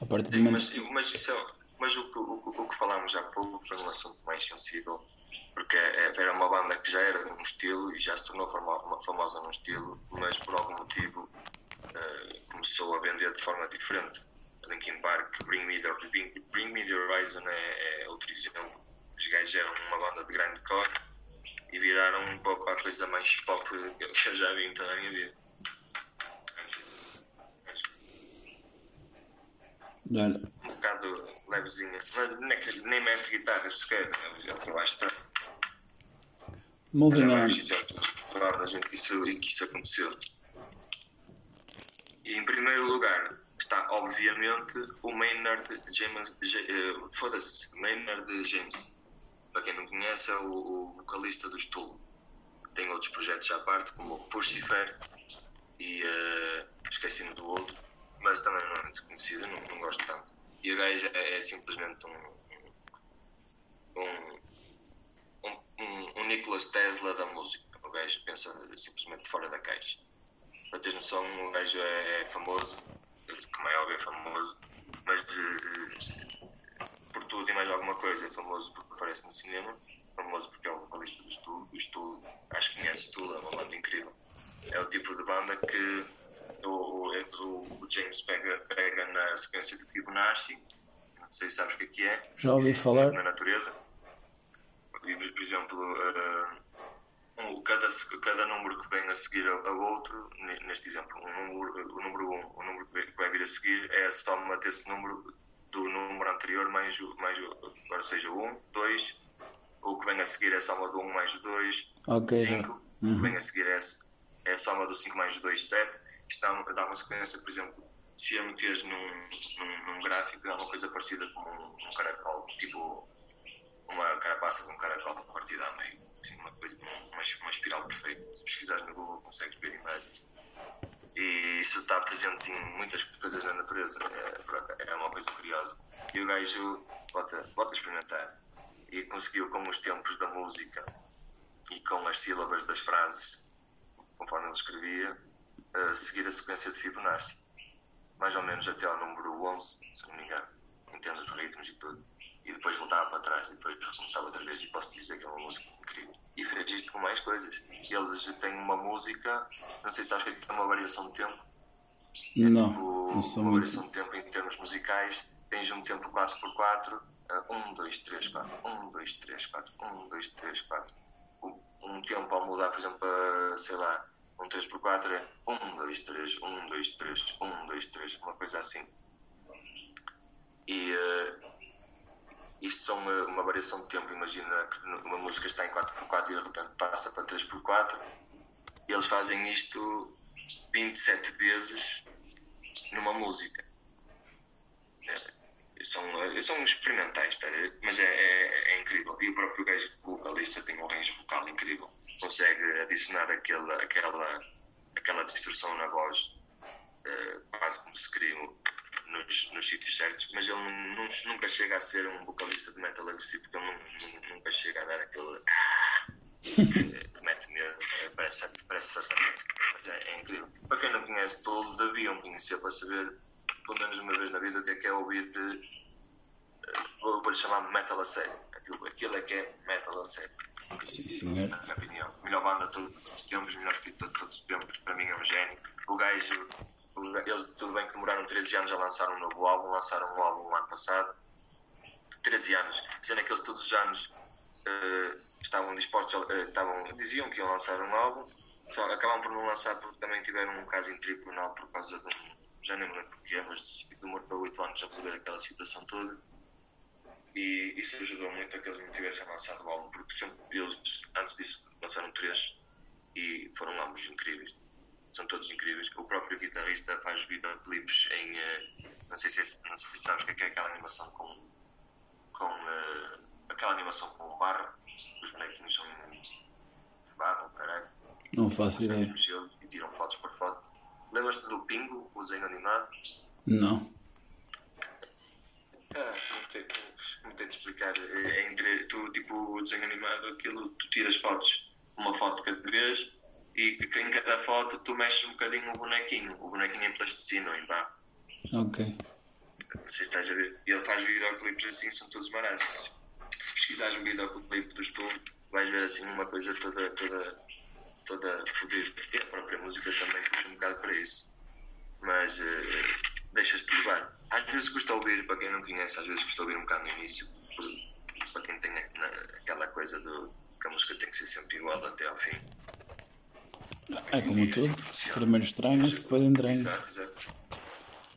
A partir do momento. mas, mas, isso é, mas o, o, o que falámos há pouco foi um assunto mais sensível, porque é- era uma banda que já era de um estilo e já se tornou famosa num estilo, mas por algum motivo eh, começou a vender de forma diferente. Linkin Park, Bring Me The, Bring, Bring Me the Horizon é, é outro exemplo. Os gajos eram uma banda de grande core e viraram um pouco a coisa mais pop que eu já vi em toda a minha vida. Olha, um bocado levezinha. Mas nem, que- nem mete guitarra sequer, é que eu acho estranho. moving on. bandas em que isso, em que isso aconteceu. E em primeiro lugar está, obviamente, o Maynard James. Ja- eh, Foda-se, Maynard James. Para quem não conhece, é o, o vocalista do Stool. Tem outros projetos à parte, como o Pucifer e eh, esqueci-me do outro, mas também não é muito conhecido, não, não gosto tanto. E o gajo é, é simplesmente um, um, um, um, Tesla da música. O gajo pensa simplesmente fora da caixa. Para teres noção, o gajo é, é famoso, como é óbvio, é famoso, mas eh, por tudo e mais alguma coisa. É famoso porque aparece no cinema, famoso porque é o vocalista do Stool. Acho que conhece Stool, é uma banda incrível. É o tipo de banda que o, o, o James pega, pega na sequência de Fibonacci. Não sei se sabes o que é que é Já ouvi falar. na natureza. E, por exemplo, uh, um, cada, cada número que vem a seguir ao, outro, neste exemplo, um número, o número 1, um, o número que vai vir a seguir é a soma desse número do número anterior mais, mais agora seja 1, 2, o que vem a seguir é a soma do 1 mais o 2, okay, 5, uhum. o que vem a seguir é, é a soma do 5 mais o 2, 7. Isto dá, dá uma sequência, por exemplo, se a meteres num, num, num, gráfico, é uma coisa parecida com um, um caracol, tipo uma carapaça com um caracol partida a meio. Assim, uma, uma, uma espiral perfeita. Se pesquisares no Google, consegues ver imagens. E isso está presente em muitas coisas na natureza. É, é uma coisa curiosa. E o gajo bota, bota a experimentar. E conseguiu, com os tempos da música e com as sílabas das frases, conforme ele escrevia, uh, seguir a sequência de Fibonacci. Mais ou menos até ao número 11, se não me engano, em termos de ritmos e tudo. E depois voltava para trás e depois começava outra vez. E posso dizer que é uma música incrível e fez isto com mais coisas. Eles têm uma música, não sei se acho que é uma variação de tempo. Não, tipo, não sou uma muito. variação de tempo em termos musicais. Tens um tempo 4x4, 1, 2, 3, 4, 1, 2, 3, 4, 1, 2, 3, 4. Um tempo ao mudar, por exemplo, para, sei lá, um 3x4 é 1, 2, 3, 1, 2, 3, 1, 2, 3, uma coisa assim. E uh, isto são uma, uma, variação de tempo. Imagina que uma música está em 4x4 e de repente passa para 3x4. Eles fazem isto 27 vezes numa música. É, são, são experimentais, tá? mas é, é, é, incrível. E o próprio gajo vocalista tem um range vocal incrível. Consegue adicionar aquela, aquela, aquela distorção na voz, uh, quase como se cria nos, nos sítios certos, mas ele não, nunca chega a ser um vocalista de metal agressivo, porque ele não, nunca chega a dar aquele. Ah, que mete medo, é, parece, parece satanás. Mas é, é, incrível. Para quem não conhece todo, deviam conhecer para saber, pelo menos uma vez na vida, o que é que é ouvir de. Eh, vou-lhe chamar metal a sério. Aquilo, aquilo é que é metal a sério. Sim, senhor. Na minha opinião. Melhor banda de todos os tempos, melhor escritor de todos os tempos. Para mim é um gênio. O gajo eles, tudo bem que demoraram 13 anos a lançar um novo álbum, lançaram um álbum no ano passado. 13 anos. Sendo que eles todos os anos uh, estavam dispostos, a, uh, estavam, diziam que iam lançar um álbum, só acabam por não lançar porque também tiveram um caso em tribunal por causa de um, já nem me lembro porquê, mas demorou para 8 anos a resolver aquela situação toda. E isso ajudou muito a que eles não tivessem lançado o álbum, porque sempre eles, antes disso, lançaram três e foram ambos incríveis são todos incríveis. O próprio guitarrista faz videoclipes em. Uh, não, sei se, não sei se sabes o que é, que é aquela animação com. com uh, aquela animação com barro. Os bonequinhos são barro, caralho. Não faço ideia. E tiram fotos por foto. Lembras-te do Pingo, o desenho animado? Não. Ah, como tenho de explicar? É entre tu, tipo, o desenho animado, aquilo, tu tiras fotos, uma foto cada vez e em cada foto tu mexes um bocadinho o bonequinho, o bonequinho em plasticina ou em barro. Ok. Não sei se estás a ver. E ele faz videoclipes assim, são todos maravilhosos. Se pesquisares um videoclipe do Stoom, vais ver assim uma coisa toda, toda, toda fodida. E a própria música também puxa um bocado para isso. Mas uh, deixas-te levar. Às vezes custa ouvir, para quem não conhece, às vezes custa ouvir um bocado no início, para quem tem aquela coisa do que a música tem que ser sempre igual até ao fim. É como tudo. Primeiro estranha-se, depois entranha-se.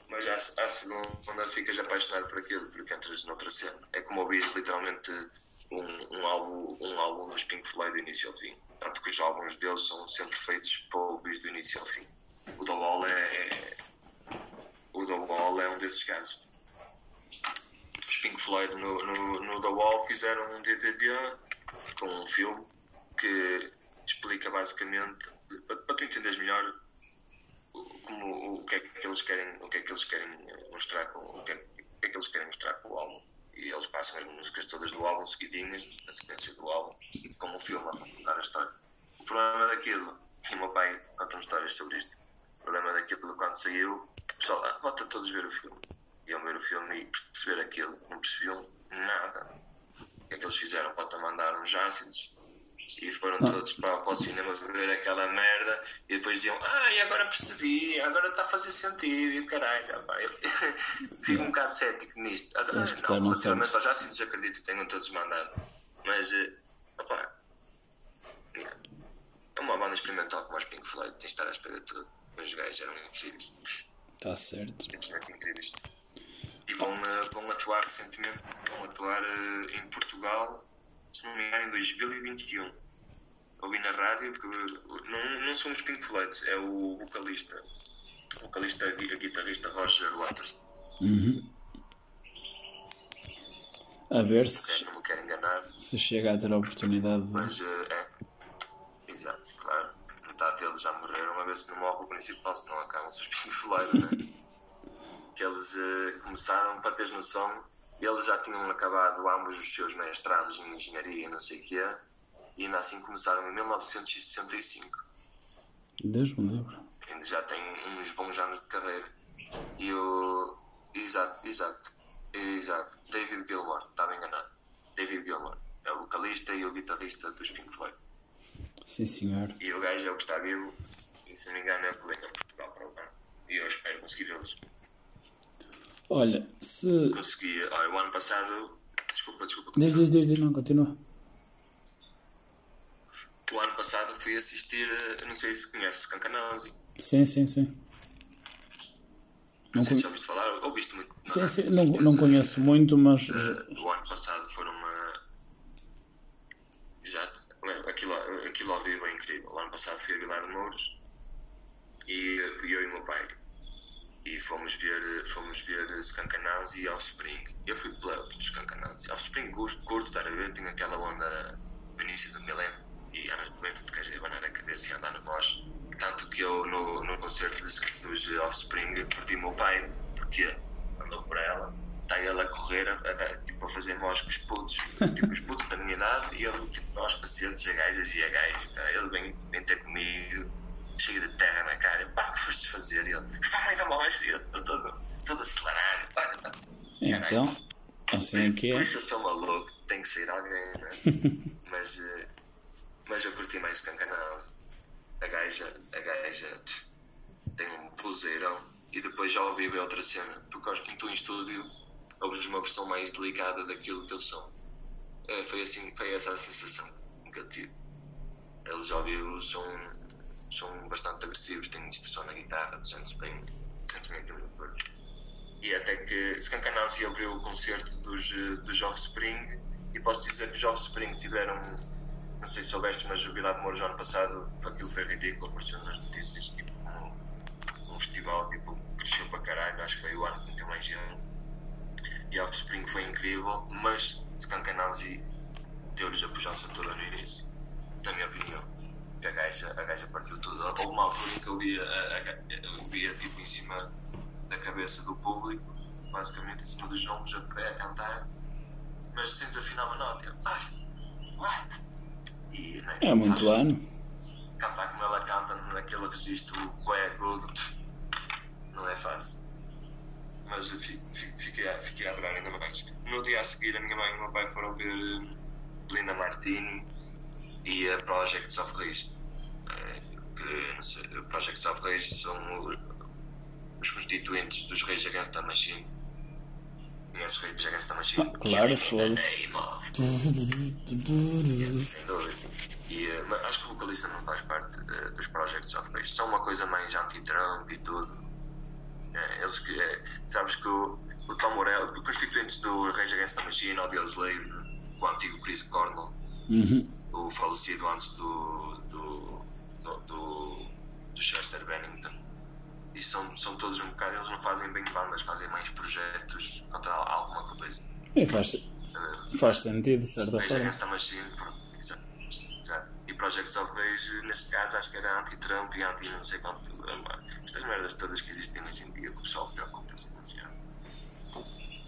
Mas à, à segunda ficas apaixonado por aquilo, porque entras noutra cena. É como ouvir literalmente um, um, álbum, um álbum dos Pink Floyd do início ao fim. Tanto que os álbuns deles são sempre feitos para ouvir do início ao fim. O The Wall é, é, o The Wall é um desses casos. Os Pink Floyd no, no, no The Wall fizeram um DVD com um filme que explica basicamente para, para tu entenderes melhor como, o, que é que eles querem, o que é que eles querem mostrar com o que, é, o que é que eles querem mostrar com o álbum. E eles passam as músicas todas do álbum seguidinhas, na sequência do álbum, como um filme a contar a história. O problema daquilo, e o meu pai conta-me histórias sobre isto, problema daquilo quando saiu, o pessoal, ah, bota todos ver o filme. Iam ver o filme e perceber aquilo, não percebiam nada. O que é que eles fizeram? Bota mandar uns ácidos, e foram ah. todos para, para, o cinema ver aquela merda e depois diziam, ah, e agora percebi, agora está a fazer sentido, e caralho, pá. Eu fico um bocado cético nisto. Acho que não, relativamente aos ácidos acredito que tenham todos mandado, mas uh, Opa, yeah. é uma banda experimental como os Pink Floyd, tens de estar à espera de tudo. Mas os gajos eram incríveis, Está certo. incríveis. E vão, vão atuar recentemente, vão atuar eh, em Portugal, se não me engano, em 2021. Ouvi na rádio que uh, não, não são os Pink Floyd, é o vocalista, o vocalista e guitarrista Roger Waters. Uhum. A ver se, não me quero enganar, se chega a ter a oportunidade de. mas eh, é. Exato, claro. Metade deles já morreram, a ver se não morre o principal, se não acabam-se os Pink Floyd, né? que eles eh, começaram, para teres noção, eles já tinham acabado ambos os seus mestrados em engenharia e não sei o que é, e ainda assim começaram em 1965. Deus me livre. Ainda já têm uns bons anos de carreira. E o. Exato, exato, exato. David Gilmour, estava enganado. David Gilmour é o vocalista e o guitarrista dos Pink Floyd. Sim, senhor. E o gajo é o que está vivo, se não me engano é que vem a Portugal para o ano. E eu espero conseguir vê-los. Olha, se. Consegui, olha, o ano passado. Desculpa, desculpa. Diz, diz, diz, não, continua. O ano passado fui assistir, eh, não sei se conheces Cancanãozi. Sim, sim, sim. Não Não sei se já ouviste falar, ou ouviste muito. Sim, é? sim, não, não conheço muito, mas. Eh, o ano passado foram uma. Exato. Aquilo, aquilo ao vivo é incrível. O ano passado fui a Vilar de Mouros e eu e o meu pai. E fomos ver, fomos ver Skankanauts e Offspring. Eu fui pela dos Skankanauts. Offspring curto, curto, estar a ver, tinha aquela onda no início do milênio e anos 90 de queres abanar a cabeça e andar no mosh. Tanto que eu no, no concerto dos, dos Offspring perdi meu pai, porque andou por ela, está ele a correr, a, a- tipo, a fazer mosh com os putos, tipo os putos da minha idade, e ele tipo, aos pacientes, a gajas e a cara. Ele vem, vem ter comigo, cheio de terra na cara, pá, que foste fazer? E ele, pá, meio da mosh, e eu todo, todo acelerado, pá, pá. Então, assim é que Por é. isso eu sou maluco, tem que sair alguém, né? mas, eh, mas eu curti mais Cancanals. A gaja, a gaja tem um buzeirão e depois já ouvi outra cena, porque acho que tu em estúdio ouves uma versão mais delicada daquilo que eles são. Eh, foi assim, foi essa a sensação que eu tive. Eles ao vivo são, são bastante agressivos, têm distorção na guitarra, sentes bem, sentes bem aquilo corpo. E até que Skankanausi abriu o concerto dos, eh, dos Offspring e posso dizer que os Offspring tiveram, não sei se soubeste, mas o Vilar de Mouros ano passado aquilo foi ridículo, apareceu nas notícias, tipo, um, um festival tipo, cresceu para caralho, acho que foi o ano que meteu mais gente. E Offspring foi incrível, mas Skankanausi deu-lhes a pujança toda no início, na minha opinião. Que A gaja, a gaja partiu tudo. Houve uma altura em que eu via, a, a, eu tipo em cima da cabeça do público, basicamente em cima dos ombros, a pé, a cantar, mas sem desafinar uma nota. Eu, Ai, what? E, né, É muito sabes, ano. Cantar como ela canta naquele registro bué agudo, não é fácil. Mas eu fi- fi- fiquei, a- fiquei a adorar ainda mais. No dia a seguir, a minha mãe e o meu pai foram ver Linda Martini e a Projects of Rage. Eh, que, Projects of Rage são o- os constituintes dos Rage Against the Machine. Conheces Rage Against the Machine? Ah, claro, the foda-se. sem dúvida. E, eh, acho que o vocalista não faz parte de- dos Projects of Rage. São uma coisa mais anti-Trump e tudo. É, eles que, é, sabes que o, o Tom Morello, os constituintes do Rage Against the Machine, Audio Slave, o antigo Chris Cornell, Uhum. O falecido antes do, do, do, do, do Chester Bennington. E são, são todos um bocado, eles não fazem bem bandas, fazem mais projetos contra alguma coisa. E faz, Eh, faz sentido, de certa Rage forma. Against Machine, exato. E Projects of Rage, neste caso, acho que era anti-Trump e anti não sei quanto. Estas merdas todas que existem hoje em dia, que o pessoal preocupa-se demasiado.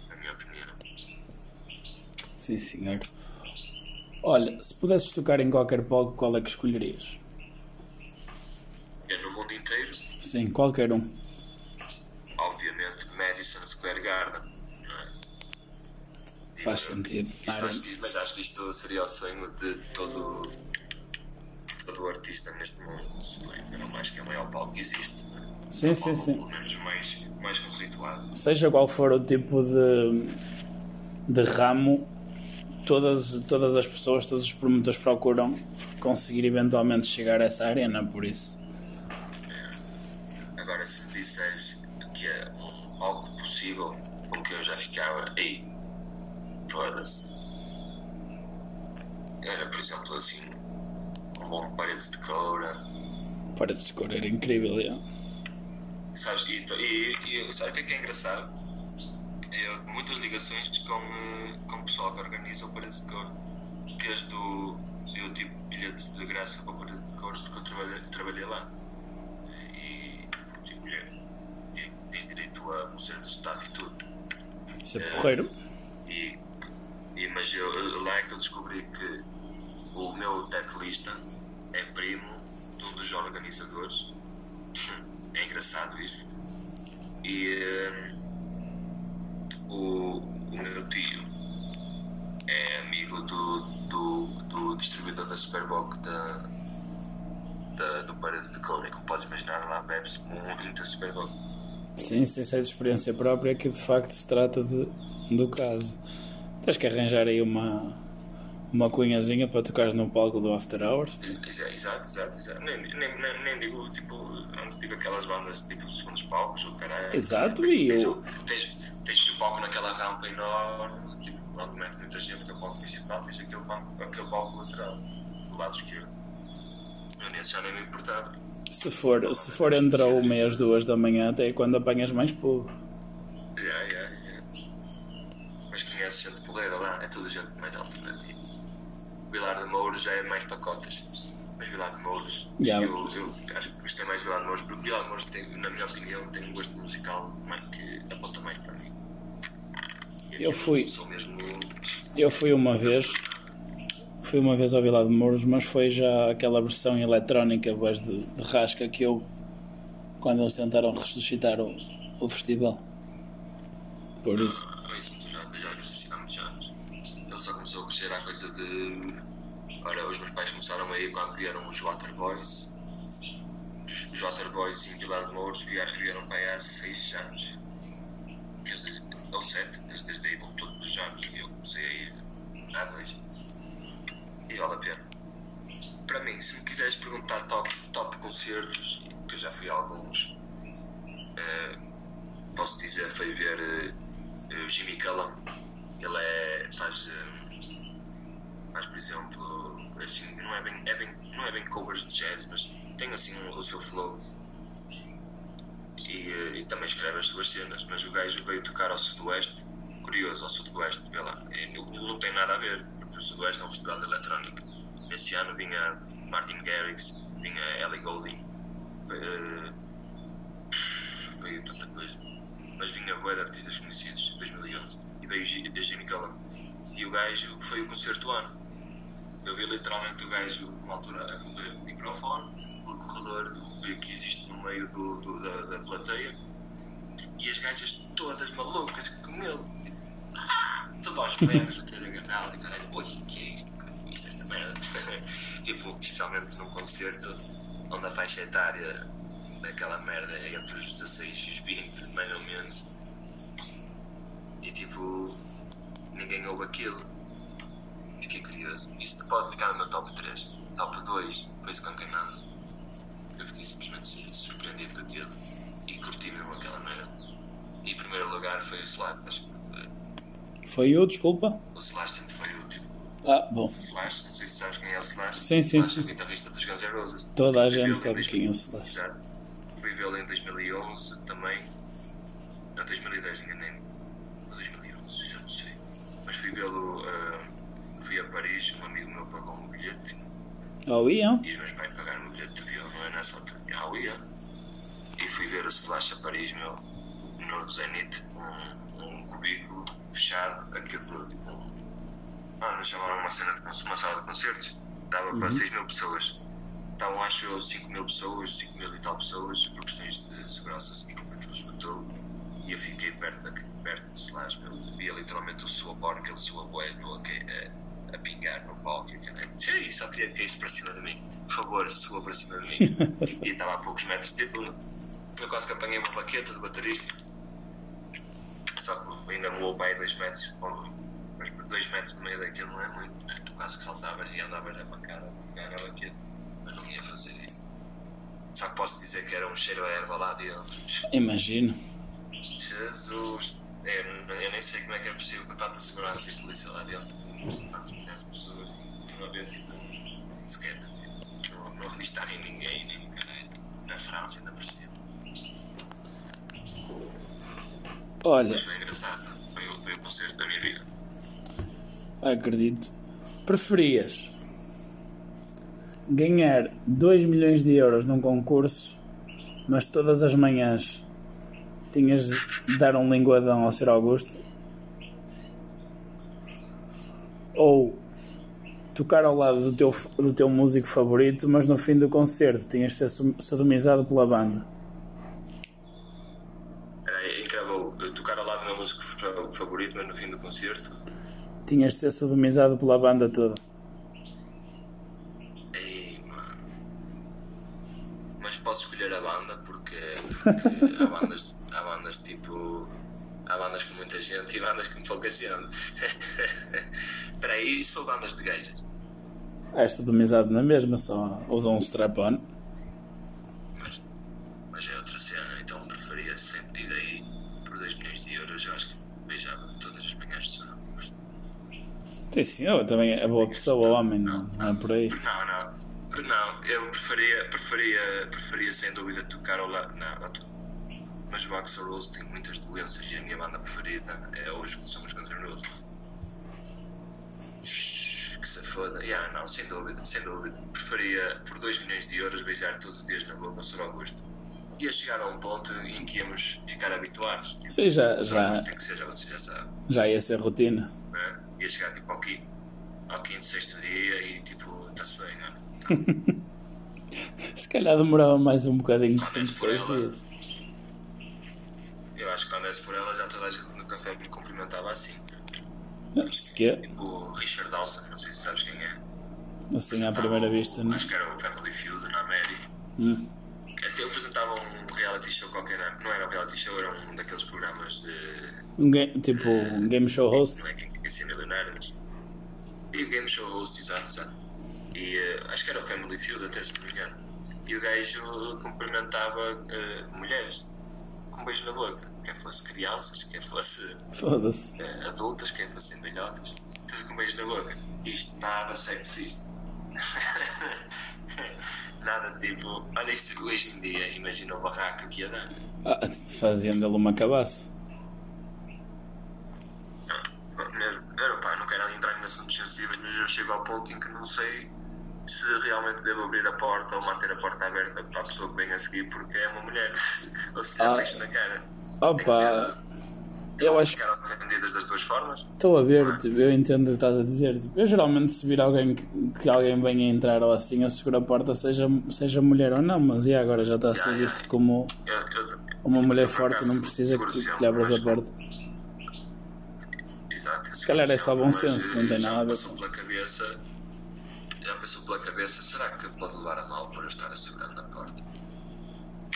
Na minha opinião. Sim, senhor. Olha, se pudesses tocar em qualquer palco, qual é que escolherias? É no mundo inteiro, Sim, qualquer um. obviamente, Madison Square Garden. é? Faz sentido. Isto, acho que- mas acho que isto seria o sonho de todo, todo artista neste mundo. Eu não acho que é o maior palco que existe. Sim, sim, Ou sim. Pelo menos mais, mais conceituado. Seja qual for o tipo de, de ramo, todas, todas as pessoas, todos os promotores procuram conseguir eventualmente chegar a essa arena, por isso. Agora, se me disseres que é um, algo possível, com que eu já ficava, ei, foda-se. Era, por exemplo, assim, um bom paredes de coura. Paredes de coura era incrível, já. Sabes, e, e, e sabe o que é, que é engraçado? Eu, muitas ligações com, com o pessoal que organiza o Paredes de Couro. Desde o. Eu tipo bilhetes de graça para o Paredes de Couro porque eu trabalhei, trabalhei lá. E. Tipo, é, tens direito a museu do staff e tudo. Isso é porreiro. E, e, mas eu, eu- lá é que eu descobri que o meu teclista é primo de um dos organizadores. É engraçado isto. E eh, o, o meu tio é amigo do, do, do distribuidor da Superboc da, da, do Parede de Coura. Como podes imaginar, lá bebe-se muita Superboc. Sim, sim, sei de experiência própria que de facto se trata de, do caso. Tens que arranjar aí uma, uma cunhazinha para tocares no palco do After Hours. Ex- Exato, exato, exato. Nem, nem, nem, nem digo, tipo, antes digo aquelas bandas, tipo, segundos palcos, ou caralho. Exato, e eu- Tens, tens o palco naquela rampa enorme, tipo, onde mete muita gente, que é o palco principal, tens aquele palco, aquele palco lateral, do lado esquerdo. Eu nesse já nem me importava. Se for, se for entre a uma e as duas da manhã, até é quando apanhas mais povo. Yeah, yeah, yeah. Mas conheces gente poleira lá, é toda gente mais alternativa. Vilar de Mouros já é mais pacotas. Mas Vilar de Mouros, Yeah. eu, eu acho que gostei mais de Vilar de Mouros, porque Vilar de Mouros, tem, na minha opinião, tem um gosto musical mais que aponta mais para mim. Eu fui- mesmo. Eu fui uma vez, fui uma vez ao Vila de Mouros, mas foi já aquela versão eletrónica voz de, de rasca que eu quando eles tentaram ressuscitar o, o festival. Por isso. Ah, isso tu já, já conheci há muitos anos. Ele só começou a crescer à coisa de. Ora, os meus pais começaram a ir quando vieram os Waterboys. Os os Waterboys em Vila de Mouros vieram, para aí há 6 anos. Desde, ou 7, desde, desde aí vão todos os anos. E eu comecei a ir há dois. E vale a pena. Para mim, se me quiseres perguntar top, top concertos, que eu já fui a alguns, eh, posso dizer, foi ver eh, o Jimmy Cullum. Ele é, faz, faz, por exemplo, assim, não é bem, é bem, não é bem covers de jazz, mas tem assim o seu flow. E, eh, e também escreve as suas cenas, mas o gajo veio tocar ao Sudoeste, curioso, ao Sudoeste, vê lá, É, não, tem nada a ver, porque o Sudoeste é um festival de eletrónica. Esse ano vinha Martin Garrix, vinha Ellie Goulding, eh, veio tanta coisa. Mas vinha bué de artistas conhecidos, 2011, e veio Jimmy Cullum. E o gajo foi o concerto ano. Eu vi literalmente o gajo, numa altura, a correr o microfone, o corredor que existe no meio do, do- da, da plateia, e as gajas todas malucas com ele. Ah, tudo aos berros, a querer agarrá-lo, e caralho, pô, o que é isto? É isto, esta merda? tipo, especialmente num concerto onde a faixa etária daquela merda é entre os 16 e os 20, mais ou menos. E tipo, ninguém ouve aquilo. Fiquei curioso. Isto pode ficar no meu top 3. Top 2 foi Nancy. Eu fiquei simplesmente surpreendido com aquilo e curti mesmo aquela merda. E em primeiro lugar foi o Slash. Foi eu, desculpa? O Slash sempre foi o tipo. Ah, bom. Slash, não sei se sabes quem é o Slash. Sim, sim, Slash é sim. o guitarrista dos Guns N' Roses. Toda a gente sabe 2000. quem é o Slash. Exato. Fui vê-lo em 2011 também. Não, 2010, enganei-me. Ou 2011, já não sei. Mas fui vê-lo. ah, fui a Paris, um amigo meu pagou um bilhete Oh, Ian? e os meus pais pagaram o bilhete de avião, não é nessa altura. Ah, eu ia. E fui ver o Slash a Paris, meu, no Zenit, um, um cubículo fechado, aquilo tipo. nos chamaram uma cena de uma sala de concertos. Dava para 6 mil pessoas. Estavam, acho eu, 5 mil pessoas, 5 mil e tal pessoas, por questões de segurança, e como tudo escutou. E eu fiquei perto, da, perto do Slash, meu. Via literalmente o suor, aquele suor bueno a, a, a pingar no palco. E aquilo. Sim, só queria que isso para cima de mim. Por favor, sua para cima de mim. e estava a poucos metros. Tipo, eu quase que apanhei uma baqueta do baterista. Só que ainda voou para aí 2 metros. Mas 2 metros e meio daquilo não é muito, né? Tu quase que saltavas e andavas a pancada, pegava aquilo, mas não ia fazer isso. Só que posso dizer que era um cheiro a erva lá dentro. Imagino. Jesus! É, eu nem sei como é que é possível com tanta segurança e polícia lá dentro. Milhares de pessoas não haver tipo sequer. Não, não revistarem ninguém, nem caralho. Na França ainda por cima. Olha, foi engraçado. Foi, foi o concerto da minha vida. acredito. Preferias ganhar 2 milhões de euros num concurso, mas todas as manhãs tinhas de dar um linguadão ao Sr. Augusto? Ou tocar ao lado do teu, do teu músico favorito, mas no fim do concerto tinhas de ser sodomizado pela banda? Era encravou eu tocar ao lado do meu músico fa- favorito, mas no fim do concerto. Tinhas de ser sodomizado pela banda toda. Ei, mano. Mas posso escolher a banda porque, porque há, bandas, há bandas tipo. Há bandas com muita gente e bandas com pouca gente. Espera aí, e se for bandas de gajas? És sodomizado na mesma, só usam um strap-on. Mas, mas é outra cena, então preferia sempre ir aí por 2 milhões de euros. Eu acho que beijava todas as manhãs de sono. Sim, sim, eu também é boa pessoa, homem, não, não é por aí. Não, não. Não, eu preferia, preferia, preferia sem dúvida tocar ao lado. Não, mas o Axel Rose tem muitas doenças e a minha banda preferida é hoje que somos Guns N' Roses. Que se foda. Yeah, não, sem dúvida, sem dúvida. Preferia por 2 milhões de euros beijar todos os dias na boca ao Sr. Augusto. Ia chegar a um ponto em que íamos ficar habituados. Tipo, Sim, já, já, tem que ser, já já sabe. já ia ser rotina. Né? Ia chegar tipo ao quinto, ao quinto, sexto dia e tipo, está-se bem, olha. Se calhar demorava mais um bocadinho de Ah, 5, mas por 6 ela- dias. Eu acho que quando és por ela já toda a gente no café me cumprimentava assim. Se quer, Tipo o Richard Dawson, não sei se sabes quem é. assim à primeira vista, não? Acho que era o Family Feud na América. Hum. Até apresentava um reality show qualquer, não era um reality show, era um daqueles programas de. Um game, tipo um game show host. Não é quem quer ser milionário, mas. E o Game Show Host, exato, exato. E eh, acho que era o Family Feud, até se não me engano. E o gajo cumprimentava eh, mulheres com um beijo na boca, quer fosse crianças, quer fosse eh, adultas, quer fossem velhotas, tudo com um beijo na boca. Isto nada sexista. nada tipo, olha isto hoje em dia, imagina o barraco que ia dar. Ah, faziam dele uma cabaça. Mesmo, eu, pá, não quero entrar em assuntos sensíveis, mas eu chego ao ponto em que não sei se realmente devo abrir a porta ou manter a porta aberta para a pessoa que vem a seguir porque é uma mulher. ou se lhe Ah. lixo na cara. Opa, eu Vão acho que das duas formas. estou a ver, tipo, eu entendo o que estás a dizer. Tipo, eu geralmente se vir alguém que, que alguém venha entrar ou assim, eu seguro a porta, seja, seja mulher ou não, mas e agora já está a ser Yeah, visto como Eu, eu, uma mulher forte acaso, não precisa que, que lhe abras a porta. Exato. Se calhar é só bom senso, não tem nada a ver já passou pela cabeça, será que pode levar a mal por eu estar assegurando a porta?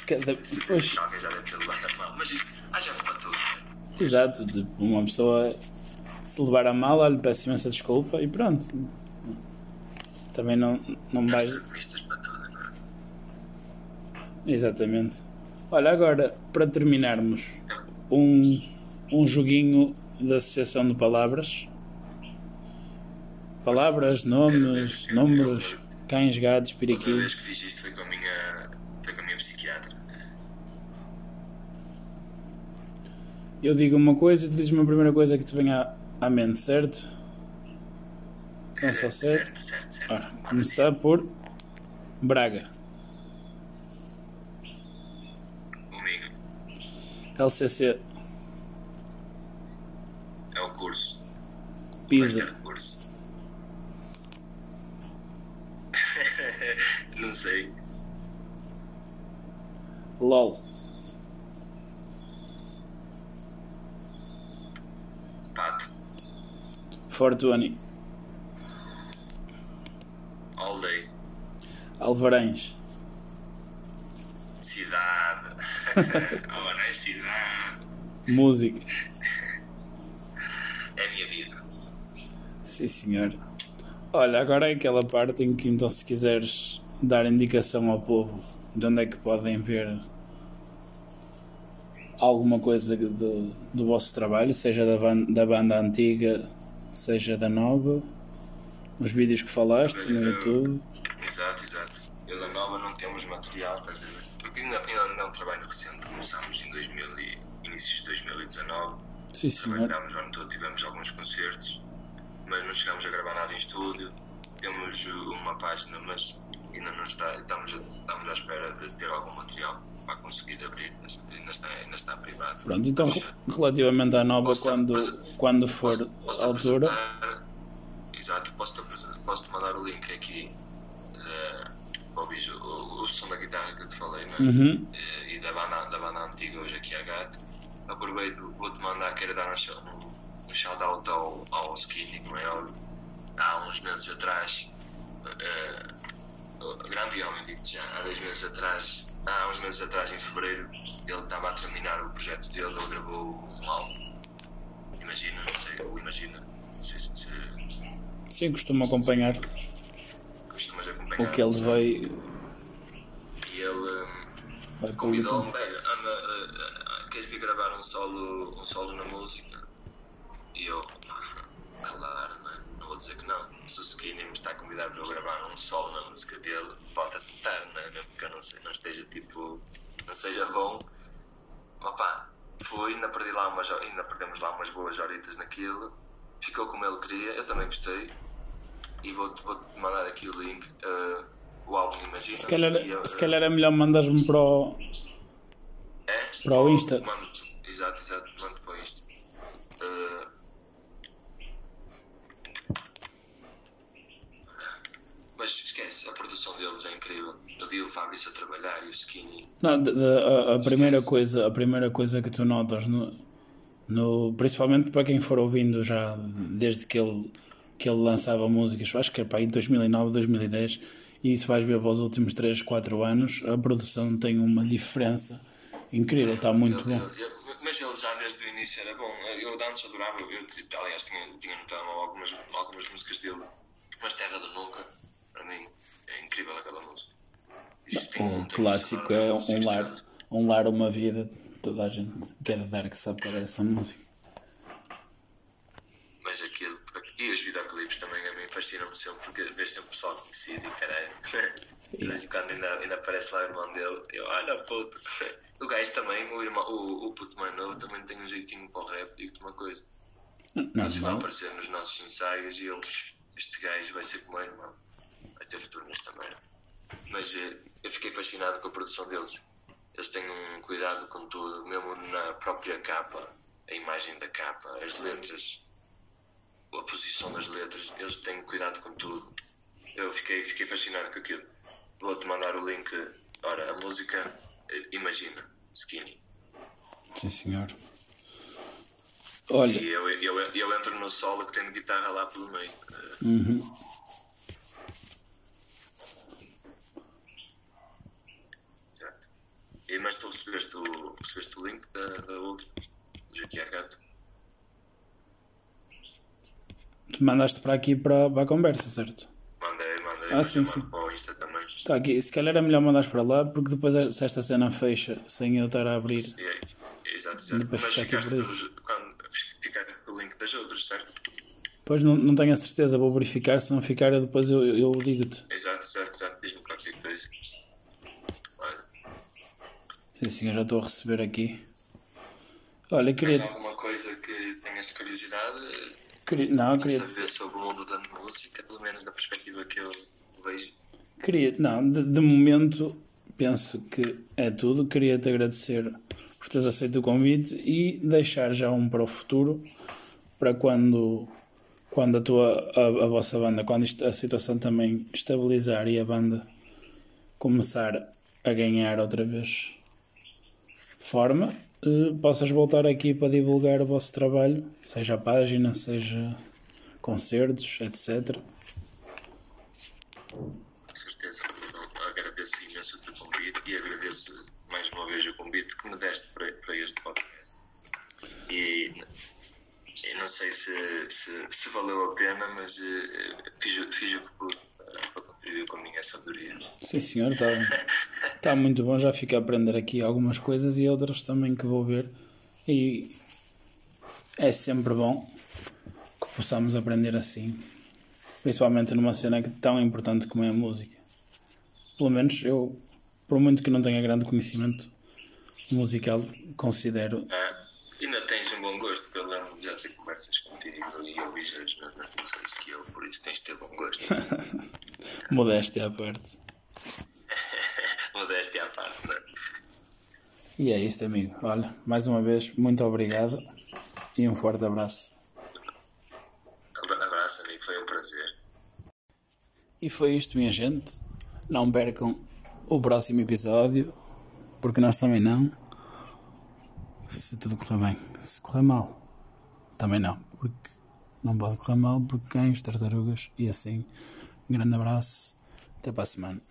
Cada, pois, Alguém já deve ter levado a mal, mas isto, há gente para tudo, né? exato, tipo, uma pessoa se levar a mal, olha, peço imensa desculpa e pronto. Também não, não vais. extremistas para tudo, não é? Exatamente. Olha, agora, para terminarmos, Então, um, um joguinho da Associação de Palavras. Palavras, nomes, números, cães, gatos, outra vez periquitos. que fiz isto foi com a minha, foi com a minha psiquiatra. Eu digo uma coisa e tu dizes uma primeira coisa que te venha à, à mente, certo? São só sete. certo, certo, certo. Ora, começar por Braga, Comigo, LCC, é o curso. Pisa, Qualquer curso. não sei. LOL, Pato. Fortuny, All day. Alvarães, Cidade. é cidade. Música, É a minha vida. Sim, senhor. Olha, agora é aquela parte em que, então, se quiseres dar indicação ao povo de onde é que podem ver alguma coisa do, do vosso trabalho, seja da, ban da banda antiga, seja da nova, os vídeos que falaste no YouTube. Exato, exato. Eu da nova não temos material, estás a ver? Porque ainda, ainda é um trabalho recente, começámos em 2000 e, inícios de 2019. Sim, senhor. Trabalhámos o ano todo, tivemos alguns concertos mas não chegámos a gravar nada em estúdio. Temos uma página, mas ainda não está, estamos, estamos à espera de ter algum material para conseguir abrir, ainda está, ainda está privado. Pronto, então mas, relativamente à nova, quando, posso, quando for posso, posso altura. Exato, posso-te posso mandar o link aqui uh, para o, o, o, som da guitarra que eu te falei, não é? Uhum. Uh, e da banda, da banda antiga hoje aqui a gato. Aproveito, vou-te mandar, quero dar um, um shout-out ao, ao Skinny, como é óbvio. Há uns meses atrás, uh, grande homem, digo já, há dois meses atrás, há uns meses atrás, em fevereiro, ele estava a terminar o projeto dele, ele gravou um álbum. Imagina, não sei, ou imagina, não sei se. se Sim, costumo acompanhar. Costumas acompanhar. O que ele vai. E ele um, convidou-me, velho, anda, uh, uh, queres vir gravar um solo, um solo na música? E eu, claro, não, é? não vou dizer que não. Se o Skinny me está a convidar para eu gravar um solo na música dele, pode atentar, não é? Porque eu não, sei, não esteja tipo, não seja bom. Mas pá, fui, ainda, perdi lá umas, ainda perdemos lá umas boas horitas naquilo. Ficou como ele queria, eu também gostei. E vou-te vou mandar aqui o link. Uh, o álbum Imagina. Se calhar, eu, se calhar é melhor mandares-me para o. É? Para o Insta. Mando, exato, exato, mando para o Insta. Uh, mas deles é incrível. Vi o Fabrício a trabalhar e o Skinny. Não, de, de, a, a primeira coisa, a primeira coisa que tu notas, no, no, principalmente para quem for ouvindo já desde que ele, que ele lançava músicas, acho que era para aí 2009, 2010, e isso vais ver para os últimos 3, 4 anos, a produção tem uma diferença incrível, está muito bom. mas ele já desde o início era bom. Eu antes adorava, eu, aliás tinha, tinha notado algumas, algumas músicas dele, mas Terra do Nunca para mim é incrível aquela música. Isto o clássico é um lar, um lar, uma vida. Toda a gente quer dar que sabe qual é essa música. Mas aquilo. E os videoclipes também a mim fascinam-me sempre porque vejo sempre pessoal conhecido e caralho. De vez em quando ainda, ainda aparece lá o irmão dele. Eu, olha puto. O gajo também, o, irmão, o, o puto mais novo, também tem um jeitinho para o rap. Digo-te uma coisa. Não, não. vai aparecer nos nossos ensaios e ele. Este gajo vai ser como o irmão ter futuro nesta merda. Mas eh, eu fiquei fascinado com a produção deles. Eles têm um cuidado com tudo, mesmo na própria capa, a imagem da capa, as letras, a posição das letras, eles têm cuidado com tudo. Eu fiquei, fiquei fascinado com aquilo. Vou-te mandar o link. Ora, a música, eh, imagina, Skinny. Sim, senhor. Olha. E eu, eu, eu entro no solo que tem guitarra lá pelo meio. Uhum. E, mas tu recebeste o, recebeste o link da, da outra, do GQR Gato. Tu mandaste para aqui para, para a conversa, certo? Mandei, mandei. Ah, sim, sim. Para o Insta também. Tá aqui. Se calhar é melhor mandares para lá, porque depois se esta cena fecha sem eu estar a abrir. Sim, é, exato, exato. Depois mas ficaste, os, quando, ficaste com o link das outras, certo? Pois não, não tenho a certeza, vou verificar. Se não ficar, depois eu, eu digo-te. Exato, exato, exato. Diz-me qualquer coisa. Sim, sim, eu já estou a receber aqui. Olha, queria. Mais alguma coisa que tenhas curiosidade? Queria... Não, queria. Saber sobre o mundo da música, pelo menos da perspectiva que eu vejo. Queria. Não, de, de momento penso que é tudo. Queria-te agradecer por teres aceito o convite e deixar já um para o futuro, para quando, quando a tua a, a vossa banda, quando isto, a situação também estabilizar e a banda começar a ganhar outra vez forma, uh, possas voltar aqui para divulgar o vosso trabalho, seja a página, seja concertos, etc. Com certeza, agradeço imenso o teu convite e agradeço mais uma vez o convite que me deste para, para este podcast. E não sei se, se, se valeu a pena, mas uh, fiz, fiz o que pude para contribuir com a minha sabedoria. Sim, senhor, está tá muito bom. Já fico a aprender aqui algumas coisas e outras também que vou ver. E é sempre bom que possamos aprender assim, principalmente numa cena que tão importante como é a música. Pelo menos eu, por muito que não tenha grande conhecimento musical, considero. Ah, ainda tens um bom gosto, pelo menos já ter conversas contigo e ouvir as mesmas músicas que eu, por isso tens de ter bom gosto. Modéstia à parte. Modéstia à parte, não é? E é isto, amigo. Olha, mais uma vez, muito obrigado e um forte abraço. Um abraço, amigo, foi um prazer. E foi isto, minha gente. Não percam o próximo episódio, porque nós também não. Se tudo correr bem. Se correr mal, também não, porque não pode correr mal, porque cães, tartarugas e assim. Um grande abraço, até para a semana.